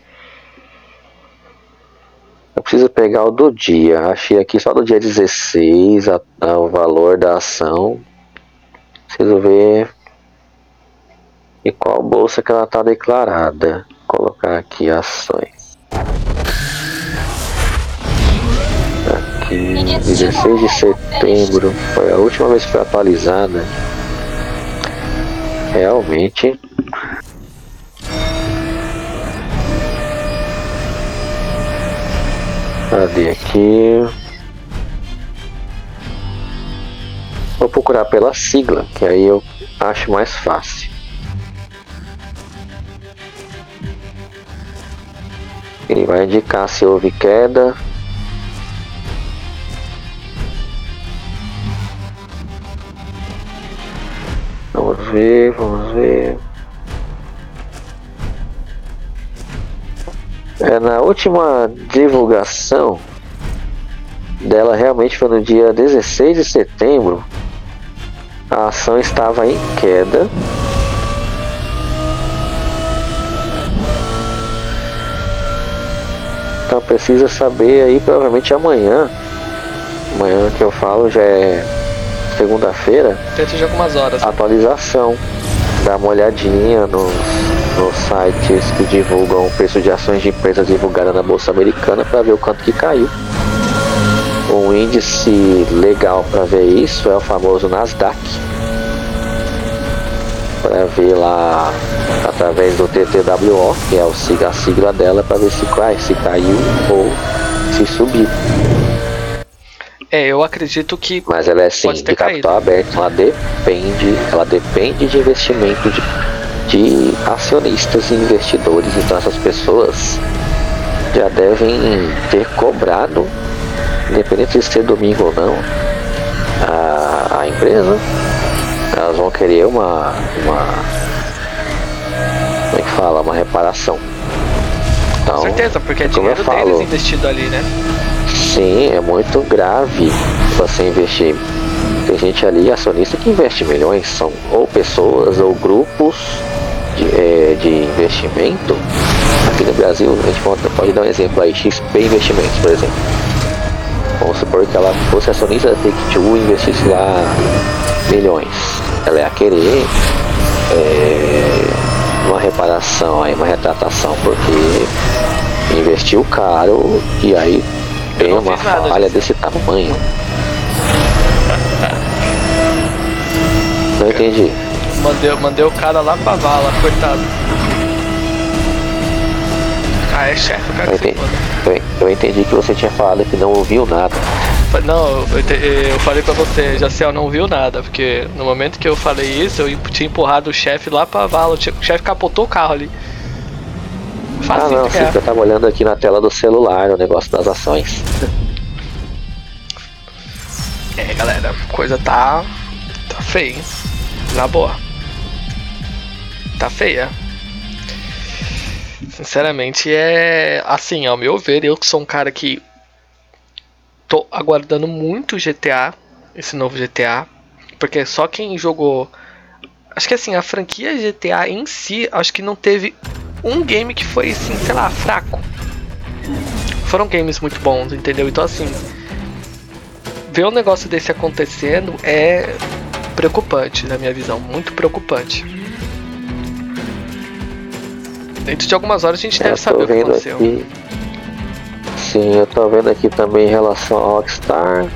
Eu preciso pegar o do dia. Achei aqui só do dia 16 a, a, o valor da ação. Preciso ver e qual bolsa que ela está declarada. Vou colocar aqui ações. Aqui, 16 de setembro. Foi a última vez que foi atualizada. Realmente Cadê aqui? Vou procurar pela sigla, que aí eu acho mais fácil. Ele vai indicar se houve queda. Vamos ver, vamos ver. É, na última divulgação dela realmente foi no dia 16 de setembro. A ação estava em queda. Então precisa saber aí provavelmente amanhã. Amanhã que eu falo já é segunda-feira. Dentro de algumas horas. Atualização. Dá uma olhadinha nos, nos sites que divulgam o preço de ações de empresas divulgadas na Bolsa Americana para ver o quanto que caiu. Um índice legal para ver isso é o famoso Nasdaq. Para ver lá através do TTWO, que é o sigla, a sigla dela, para ver se cai, se caiu ou se subiu. É, eu acredito que. Mas ela é sim de capital aberto, ela depende, ela depende de investimento de, de acionistas e investidores. Então essas pessoas já devem ter cobrado, independente de ser domingo ou não, a, a empresa. Elas vão querer uma, uma. Como é que fala? Uma reparação. Então, Com certeza, porque é dinheiro deles investido ali, né? Sim, é muito grave você investir. Tem gente ali, acionista, que investe milhões, são ou pessoas ou grupos de, é, de investimento. Aqui no Brasil, a gente pode, pode dar um exemplo aí, XP Investimentos, por exemplo. Vamos supor que ela fosse acionista da Take-Two e investisse lá milhões. Ela ia querer é, uma reparação, aí, uma retratação, porque investiu caro e aí tem uma falha desse tamanho. Não entendi. Mandei, mandei o cara lá pra vala, coitado. Ah, é chefe, cara eu, entendi, eu, eu entendi que você tinha falado que não ouviu nada. Não, eu, te, eu falei pra você, Jaciel não ouviu nada, porque no momento que eu falei isso, eu tinha empurrado o chefe lá pra vala, o chefe capotou o carro ali. ah não, sim, eu tava olhando aqui na tela do celular o negócio das ações. É galera, a coisa tá. tá feia, hein? Na boa. Tá feia. Sinceramente é. Assim, ao meu ver, eu que sou um cara que tô aguardando muito GTA, esse novo GTA, porque só quem jogou. Acho que assim, a franquia GTA em si, acho que não teve um game que foi assim, sei lá, fraco. Foram games muito bons, entendeu? Então assim, ver um negócio desse acontecendo é preocupante, na minha visão, muito preocupante. Dentro de algumas horas a gente deve saber o que aconteceu. Aqui. Sim, eu tô vendo aqui também em relação ao Rockstar.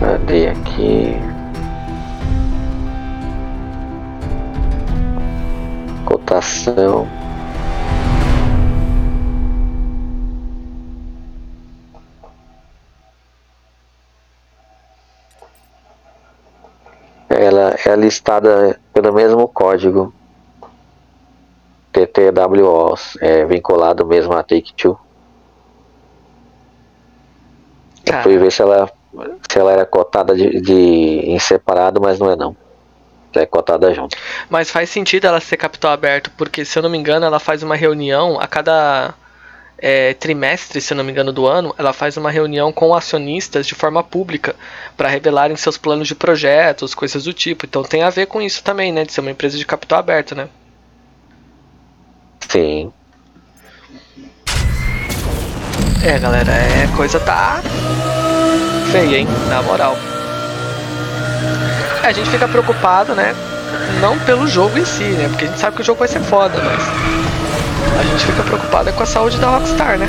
Cadê aqui? Cotação. É listada pelo mesmo código. TTWO, é vinculado mesmo a Take-Two. Eu fui ver se ela, se ela era cotada de, de, em separado, mas não é não. É cotada junto. Mas faz sentido ela ser capital aberto, porque se eu não me engano, ela faz uma reunião a cada é, trimestre, se não me engano, do ano, ela faz uma reunião com acionistas de forma pública para revelarem seus planos de projetos, coisas do tipo. Então tem a ver com isso também, né? De ser uma empresa de capital aberto, né? Sim. É, galera, é coisa tá feia, hein? Na moral. É, a gente fica preocupado, né? Não pelo jogo em si, né? Porque a gente sabe que o jogo vai ser foda, mas a gente fica preocupado é com a saúde da Rockstar, né?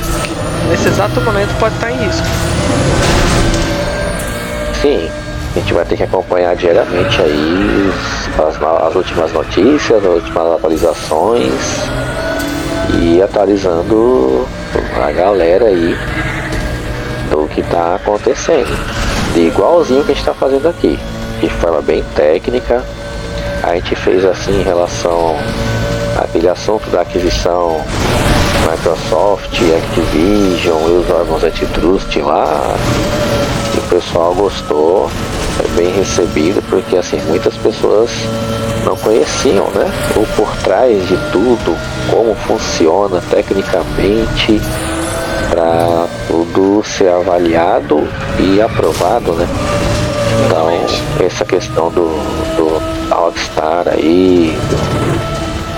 Nesse exato momento pode estar em risco. Sim, a gente vai ter que acompanhar diariamente aí as, as últimas notícias, as últimas atualizações e atualizando a galera aí do que está acontecendo. De igualzinho que a gente está fazendo aqui, de forma bem técnica. A gente fez assim em relação aquele assunto da aquisição Microsoft, Activision e os órgãos antitrust lá. O pessoal gostou, foi bem recebido, porque assim, muitas pessoas não conheciam, né? O por trás de tudo, como funciona tecnicamente para tudo ser avaliado e aprovado, né? Então, essa questão do, do Rockstar aí,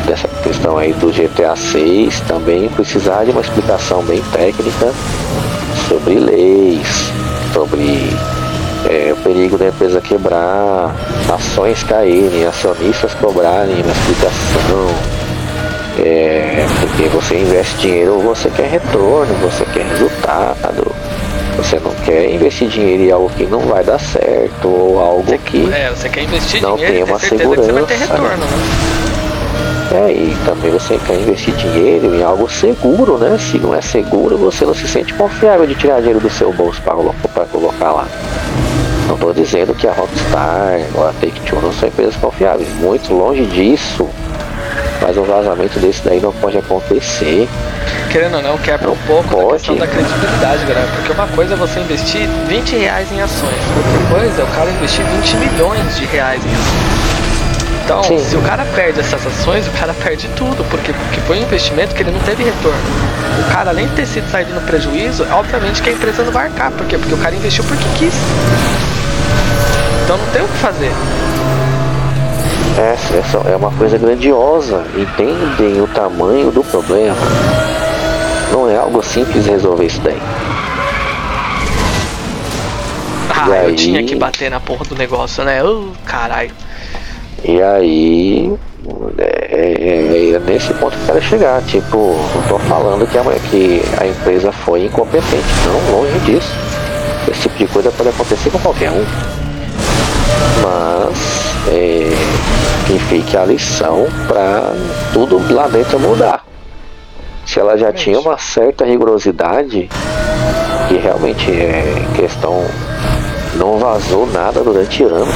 dessa questão aí do GTA 6 também precisar de uma explicação bem técnica sobre leis, sobre é, o perigo da empresa quebrar, ações caírem, acionistas cobrarem uma explicação. É, porque você investe dinheiro, você quer retorno, você quer resultado. Você não quer investir dinheiro em algo que não vai dar certo ou algo Você, que é, você quer investir não dinheiro tem uma certeza que você vai ter segurança, retorno, né? É, e também você quer investir dinheiro em algo seguro, né? Se não é seguro, você não se sente confiável de tirar dinheiro do seu bolso para colocar, lá. Não estou dizendo que a Rockstar ou a Take-Two não são empresas confiáveis, muito longe disso. Mas um vazamento desse daí não pode acontecer. Querendo ou não, quebra um pouco da Pode. questão da credibilidade, galera. Porque uma coisa é você investir 20 reais em ações, outra coisa é o cara investir 20 milhões de reais em ações. Então, Sim. se o cara perde essas ações, o cara perde tudo, porque, porque foi um investimento que ele não teve retorno. O cara, além de ter sido saído no prejuízo, obviamente que a empresa não vai arcar. Por quê? Porque o cara investiu porque quis. Então não tem o que fazer. Essa, essa é uma coisa grandiosa. Entendem o tamanho do problema. Não é algo simples resolver isso daí. Ah, E eu aí? tinha que bater na porra do negócio, né? Ô, caralho. E aí, é, é- é nesse ponto que eu quero chegar. Tipo, não tô falando que a, que a empresa foi incompetente. Não, longe disso. Esse tipo de coisa pode acontecer com qualquer um. Mas, é, que fique a lição para tudo lá dentro mudar. Se ela já tinha uma certa rigorosidade, que realmente é questão. Não vazou nada durante anos.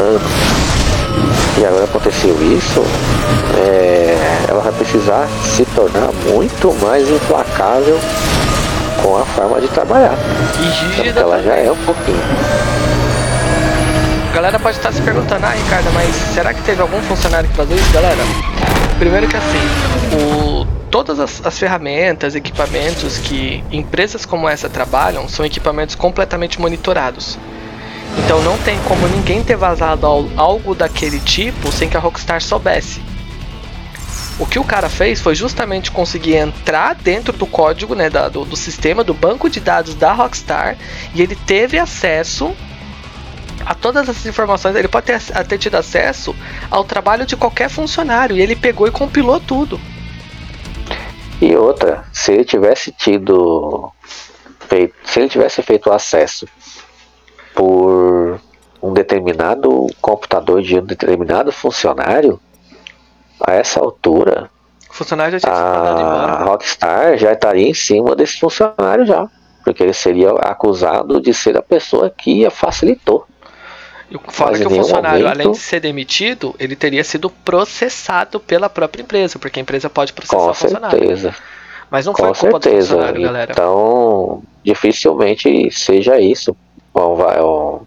Anos e agora aconteceu isso, é, ela vai precisar se tornar muito mais implacável com a forma de trabalhar. E Porque ela já também. é um pouquinho. A galera pode estar se perguntando, ah, Ricardo, mas será que teve algum funcionário que vazou isso, galera? Primeiro que assim, o, todas as, as ferramentas, equipamentos que empresas como essa trabalham são equipamentos completamente monitorados. Então não tem como ninguém ter vazado al- algo daquele tipo sem que a Rockstar soubesse. O que o cara fez foi justamente conseguir entrar dentro do código, né, da- do, do sistema, do banco de dados da Rockstar, e ele teve acesso a todas essas informações. Ele pode ter, ter tido acesso ao trabalho de qualquer funcionário, e ele pegou e compilou tudo. E outra, se ele tivesse tido feito, se ele tivesse feito acesso por um determinado computador de um determinado funcionário, a essa altura, O funcionário já tinha a embora. Rockstar já estaria em cima desse funcionário já. Porque ele seria acusado de ser a pessoa que facilitou. E fora que o funcionário, momento- além de ser demitido, ele teria sido processado pela própria empresa, porque a empresa pode processar Com o funcionário. certeza. Mas não foi Com culpa do certeza. funcionário, galera. Então, dificilmente seja isso. Uma va-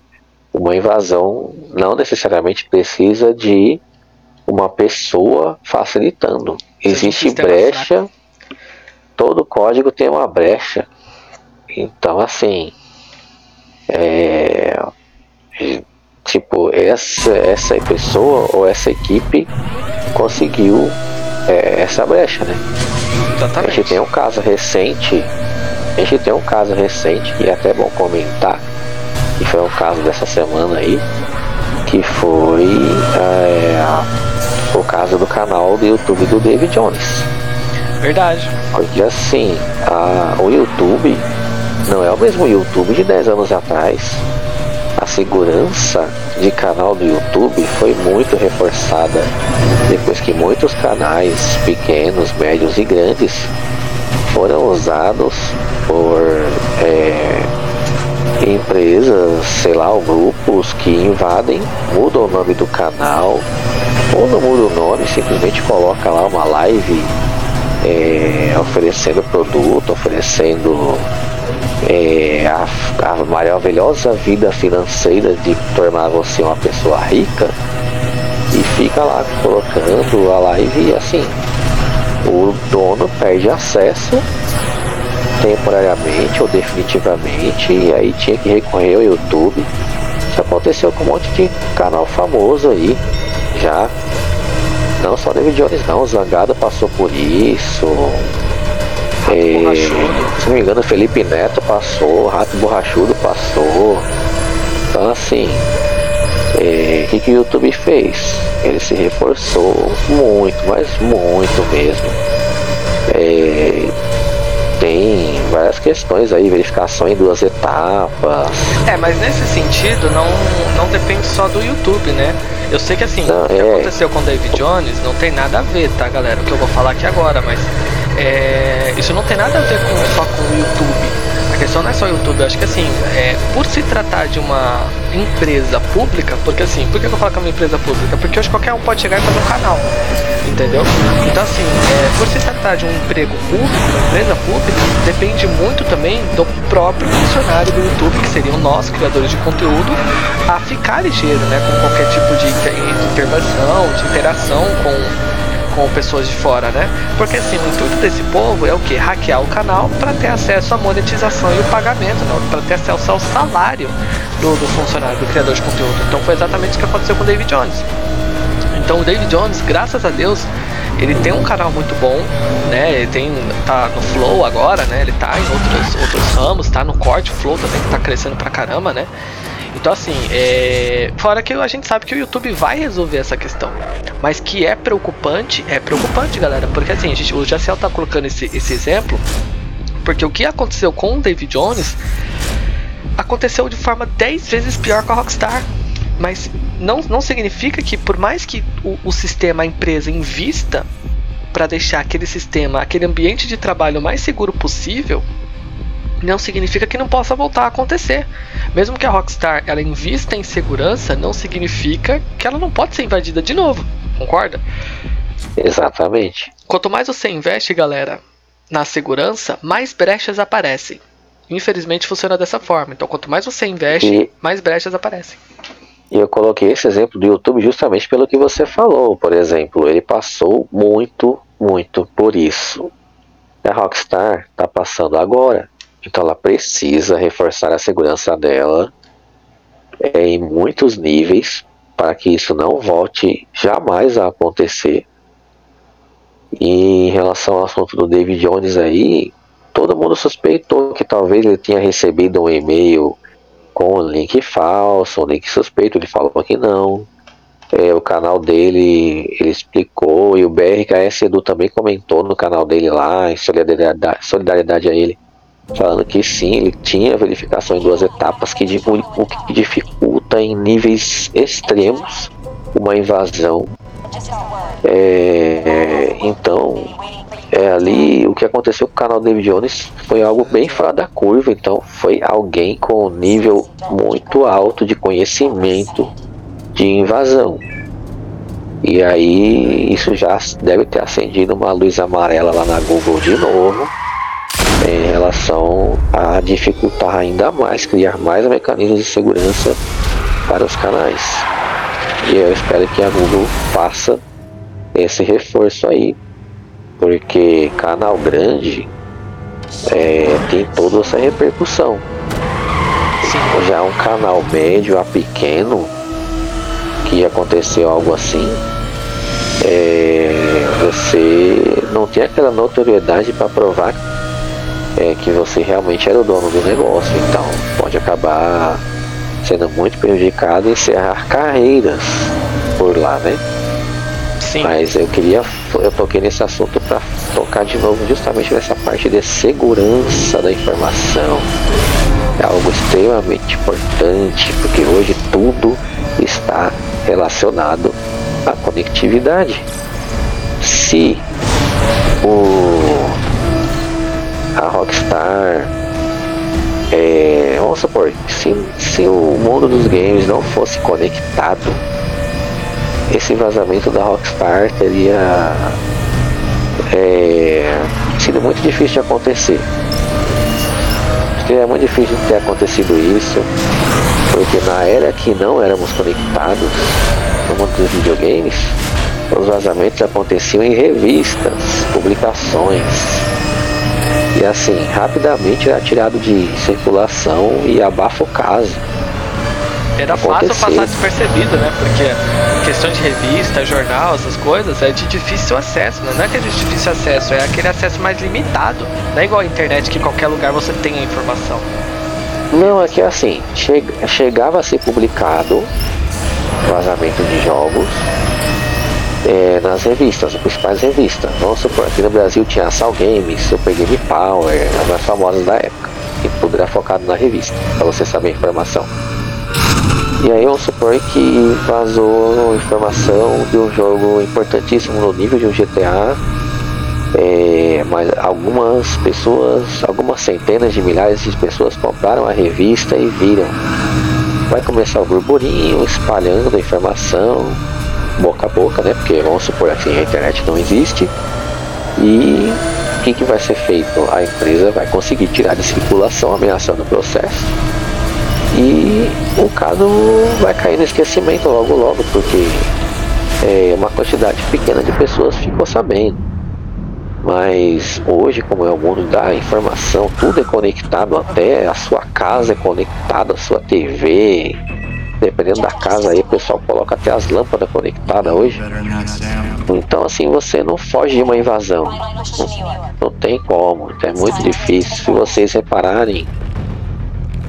Uma invasão não necessariamente precisa de uma pessoa facilitando. Existe brecha, todo código tem uma brecha. Então, assim, é, tipo, essa, essa pessoa ou essa equipe conseguiu é, essa brecha, né? A Exatamente. gente tem um caso recente, a gente tem um caso recente que é até bom comentar, que foi um caso dessa semana aí, que foi é, o caso do canal do YouTube do David Jones. Verdade. Porque assim, a- o YouTube não é o mesmo YouTube de 10 anos atrás. A segurança de canal do YouTube foi muito reforçada depois que muitos canais pequenos, médios e grandes foram usados por é, empresas, sei lá, ou grupos que invadem, mudam o nome do canal, ou não muda o nome, simplesmente coloca lá uma live é, oferecendo produto, oferecendo é, a, a maravilhosa vida financeira de tornar você uma pessoa rica e fica lá colocando a live e assim o dono perde acesso temporariamente ou definitivamente e aí tinha que recorrer ao YouTube. Isso aconteceu com um monte de canal famoso aí já. Não só David Jones não, o Zangado passou por isso. É, se não me engano, Felipe Neto passou, Rato Borrachudo passou. Então assim, é, o que, que o YouTube fez? Ele se reforçou muito, mas muito mesmo. É, tem várias questões aí, verificação em duas etapas. É, mas nesse sentido não, não depende só do YouTube, né? Eu sei que assim, não, o que é... aconteceu com o David Jones não tem nada a ver, tá galera? O que eu vou falar aqui agora, mas é, isso não tem nada a ver com, só com o YouTube. A questão não é só o YouTube, acho que assim, é, por se tratar de uma empresa pública, porque assim, por que eu falo que é uma empresa pública? Porque hoje qualquer um pode chegar e fazer um canal, entendeu? Então assim, é, por se tratar de um emprego público, uma empresa pública, depende muito também do próprio funcionário do YouTube, que seriam nós, criadores de conteúdo, a ficar ligeiro, né, com qualquer tipo de intervenção, de interação com com pessoas de fora, né? Porque assim, o intuito desse povo é o que? Hackear o canal para ter acesso à monetização e o pagamento, para ter acesso ao salário do, do funcionário, do criador de conteúdo. Então foi exatamente o que aconteceu com o David Jones. Então o David Jones, graças a Deus, ele tem um canal muito bom, né? Ele tem tá no Flow agora, né? Ele tá em outros outros ramos, tá no corte, o Flow também que tá crescendo pra caramba, né? Então, assim, é... fora que a gente sabe que o YouTube vai resolver essa questão. Mas que é preocupante, é preocupante, galera. Porque, assim, a gente, o Jaciel tá colocando esse, esse exemplo. Porque o que aconteceu com o David Jones aconteceu de forma 10 vezes pior com a Rockstar. Mas não, não significa que, por mais que o, o sistema, a empresa, invista para deixar aquele sistema, aquele ambiente de trabalho mais seguro possível, não significa que não possa voltar a acontecer. Mesmo que a Rockstar ela invista em segurança, não significa que ela não pode ser invadida de novo. Concorda? Exatamente. Quanto mais você investe, galera, na segurança, mais brechas aparecem. Infelizmente funciona dessa forma. Então, quanto mais você investe, e... mais brechas aparecem. E eu coloquei esse exemplo do YouTube justamente pelo que você falou. Por exemplo, ele passou muito, muito por isso. A Rockstar está passando agora. Então ela precisa reforçar a segurança dela em muitos níveis para que isso não volte jamais a acontecer. E em relação ao assunto do David Jones aí, todo mundo suspeitou que talvez ele tinha recebido um e-mail com um link falso, um link suspeito, ele falou que não. É, o canal dele, ele explicou, e o BRKS Edu também comentou no canal dele lá, em solidariedade, solidariedade a ele, falando que sim, ele tinha verificação em duas etapas, que o que dificulta em níveis extremos uma invasão. É, então, é, ali o que aconteceu com o canal David Jones foi algo bem fora da curva. Então, foi alguém com um nível muito alto de conhecimento de invasão. E aí, isso já deve ter acendido uma luz amarela lá na Google de novo em relação a dificultar ainda mais, criar mais mecanismos de segurança para os canais. E eu espero que a Google faça esse reforço aí, porque canal grande é, tem toda essa repercussão. Já um canal médio a pequeno que aconteceu algo assim, é, você não tem aquela notoriedade para provar é, que você realmente era o dono do negócio, então pode acabar sendo muito prejudicado e encerrar carreiras por lá, né? Sim. Mas eu queria, eu toquei nesse assunto para tocar de novo justamente nessa parte de segurança da informação. É algo extremamente importante, porque hoje tudo está relacionado à conectividade. Se o a Rockstar. É, vamos supor, se, se o mundo dos games não fosse conectado, esse vazamento da Rockstar teria é, sido muito difícil de acontecer. Seria muito difícil de ter acontecido isso, porque na era que não éramos conectados no mundo dos videogames, os vazamentos aconteciam em revistas, publicações, assim, rapidamente era tirado de circulação e abafa o caso. Era fácil passar despercebido, né? Porque questão de revista, jornal, essas coisas, é de difícil acesso, né? não é que é de difícil acesso, é aquele acesso mais limitado. Não é igual a internet que em qualquer lugar você tem a informação. Não, é que assim, chegava a ser publicado vazamento de jogos é, nas revistas, as principais revistas. Vamos supor, aqui no Brasil tinha Sal Games, Super Game Power, as mais famosas da época. E tudo era focado na revista, para você saber a informação. E aí vamos supor que vazou informação de um jogo importantíssimo no nível de um GTA. É, mas algumas pessoas, algumas centenas de milhares de pessoas compraram a revista e viram. Vai começar o burburinho, espalhando a informação, boca a boca, né? Porque vamos supor assim, a internet não existe. E o que, que vai ser feito? A empresa vai conseguir tirar de circulação, ameaçando o processo e o caso vai cair no esquecimento logo logo, porque é, uma quantidade pequena de pessoas ficou sabendo. Mas hoje, como é o mundo da informação, tudo é conectado, até a sua casa é conectada, a sua TV. Dependendo da casa aí, o pessoal coloca até as lâmpadas conectadas hoje. Então assim, você não foge de uma invasão. Não, não tem como, é muito difícil. Se vocês repararem,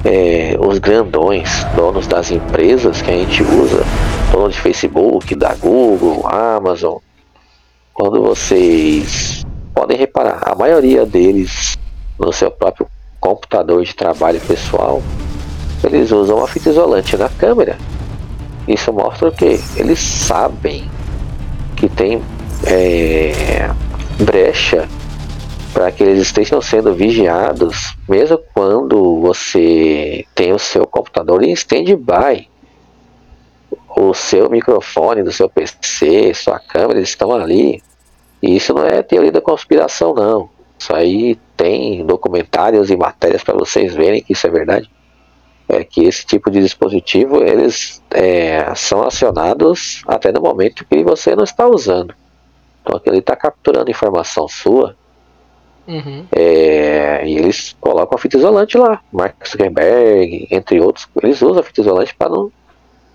é, os grandões, donos das empresas que a gente usa, dono de Facebook, da Google, Amazon, quando vocês podem reparar, a maioria deles no seu próprio computador de trabalho pessoal, eles usam uma fita isolante na câmera. Isso mostra o que? Eles sabem que tem é, brecha para que eles estejam sendo vigiados, mesmo quando você tem o seu computador em stand-by. O seu microfone do seu PC, sua câmera, eles estão ali. E isso não é teoria da conspiração, não. Isso aí tem documentários e matérias para vocês verem que isso é verdade. É que esse tipo de dispositivo eles é, são acionados até no momento que você não está usando. Então, ele está capturando informação sua Uhum. É, e eles colocam a fita isolante lá. Mark Zuckerberg, entre outros, eles usam a fita isolante para não,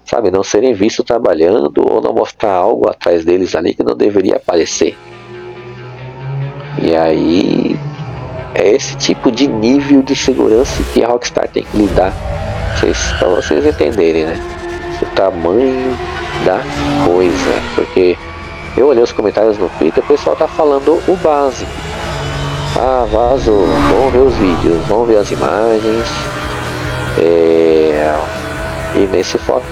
sabe, não serem vistos trabalhando ou não mostrar algo atrás deles ali que não deveria aparecer. E aí é esse tipo de nível de segurança que a Rockstar tem que lidar. Para vocês entenderem, né? O tamanho da coisa. Porque eu olhei os comentários no Twitter, o pessoal tá falando o básico ah, vazou. Vamos ver os vídeos, vamos ver as imagens. É... E nesse foco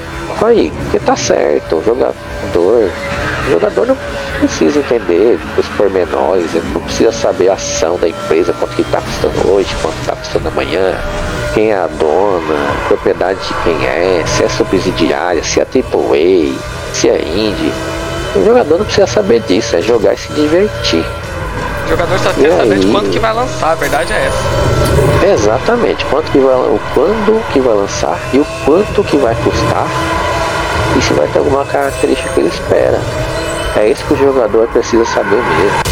aí, que tá certo, o jogador. O jogador não precisa entender os pormenores, ele não precisa saber a ação da empresa, quanto que tá custando hoje, quanto tá custando amanhã, quem é a dona, propriedade de quem é, se é subsidiária, se é AAA, se é indie. O jogador não precisa saber disso, é jogar e se divertir. O jogador só quer saber de quanto que vai lançar, a verdade é essa. Exatamente, quanto que vai, o quando que vai lançar e o quanto que vai custar e se vai ter alguma característica que ele espera. É isso que o jogador precisa saber mesmo.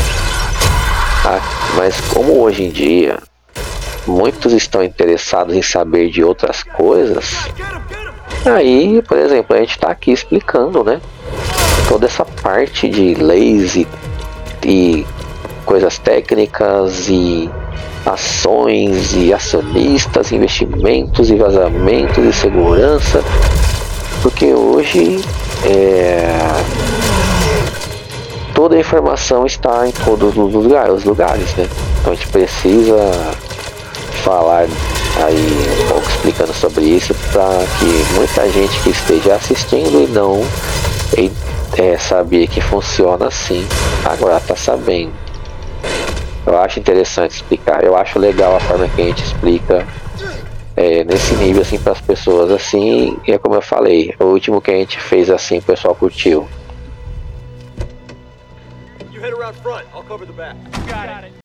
Ah, mas como hoje em dia muitos estão interessados em saber de outras coisas, aí, por exemplo, a gente está aqui explicando, né? Toda essa parte de leis e, e coisas técnicas e ações e acionistas, investimentos e vazamentos e segurança, porque hoje é, toda a informação está em todos os lugares, os lugares, né? Então a gente precisa falar aí um pouco explicando sobre isso para que muita gente que esteja assistindo e não é, sabia que funciona assim, agora está sabendo. Eu acho interessante explicar. Eu acho legal a forma que a gente explica é, nesse nível assim para as pessoas assim. E é como eu falei, o último que a gente fez assim, o pessoal curtiu.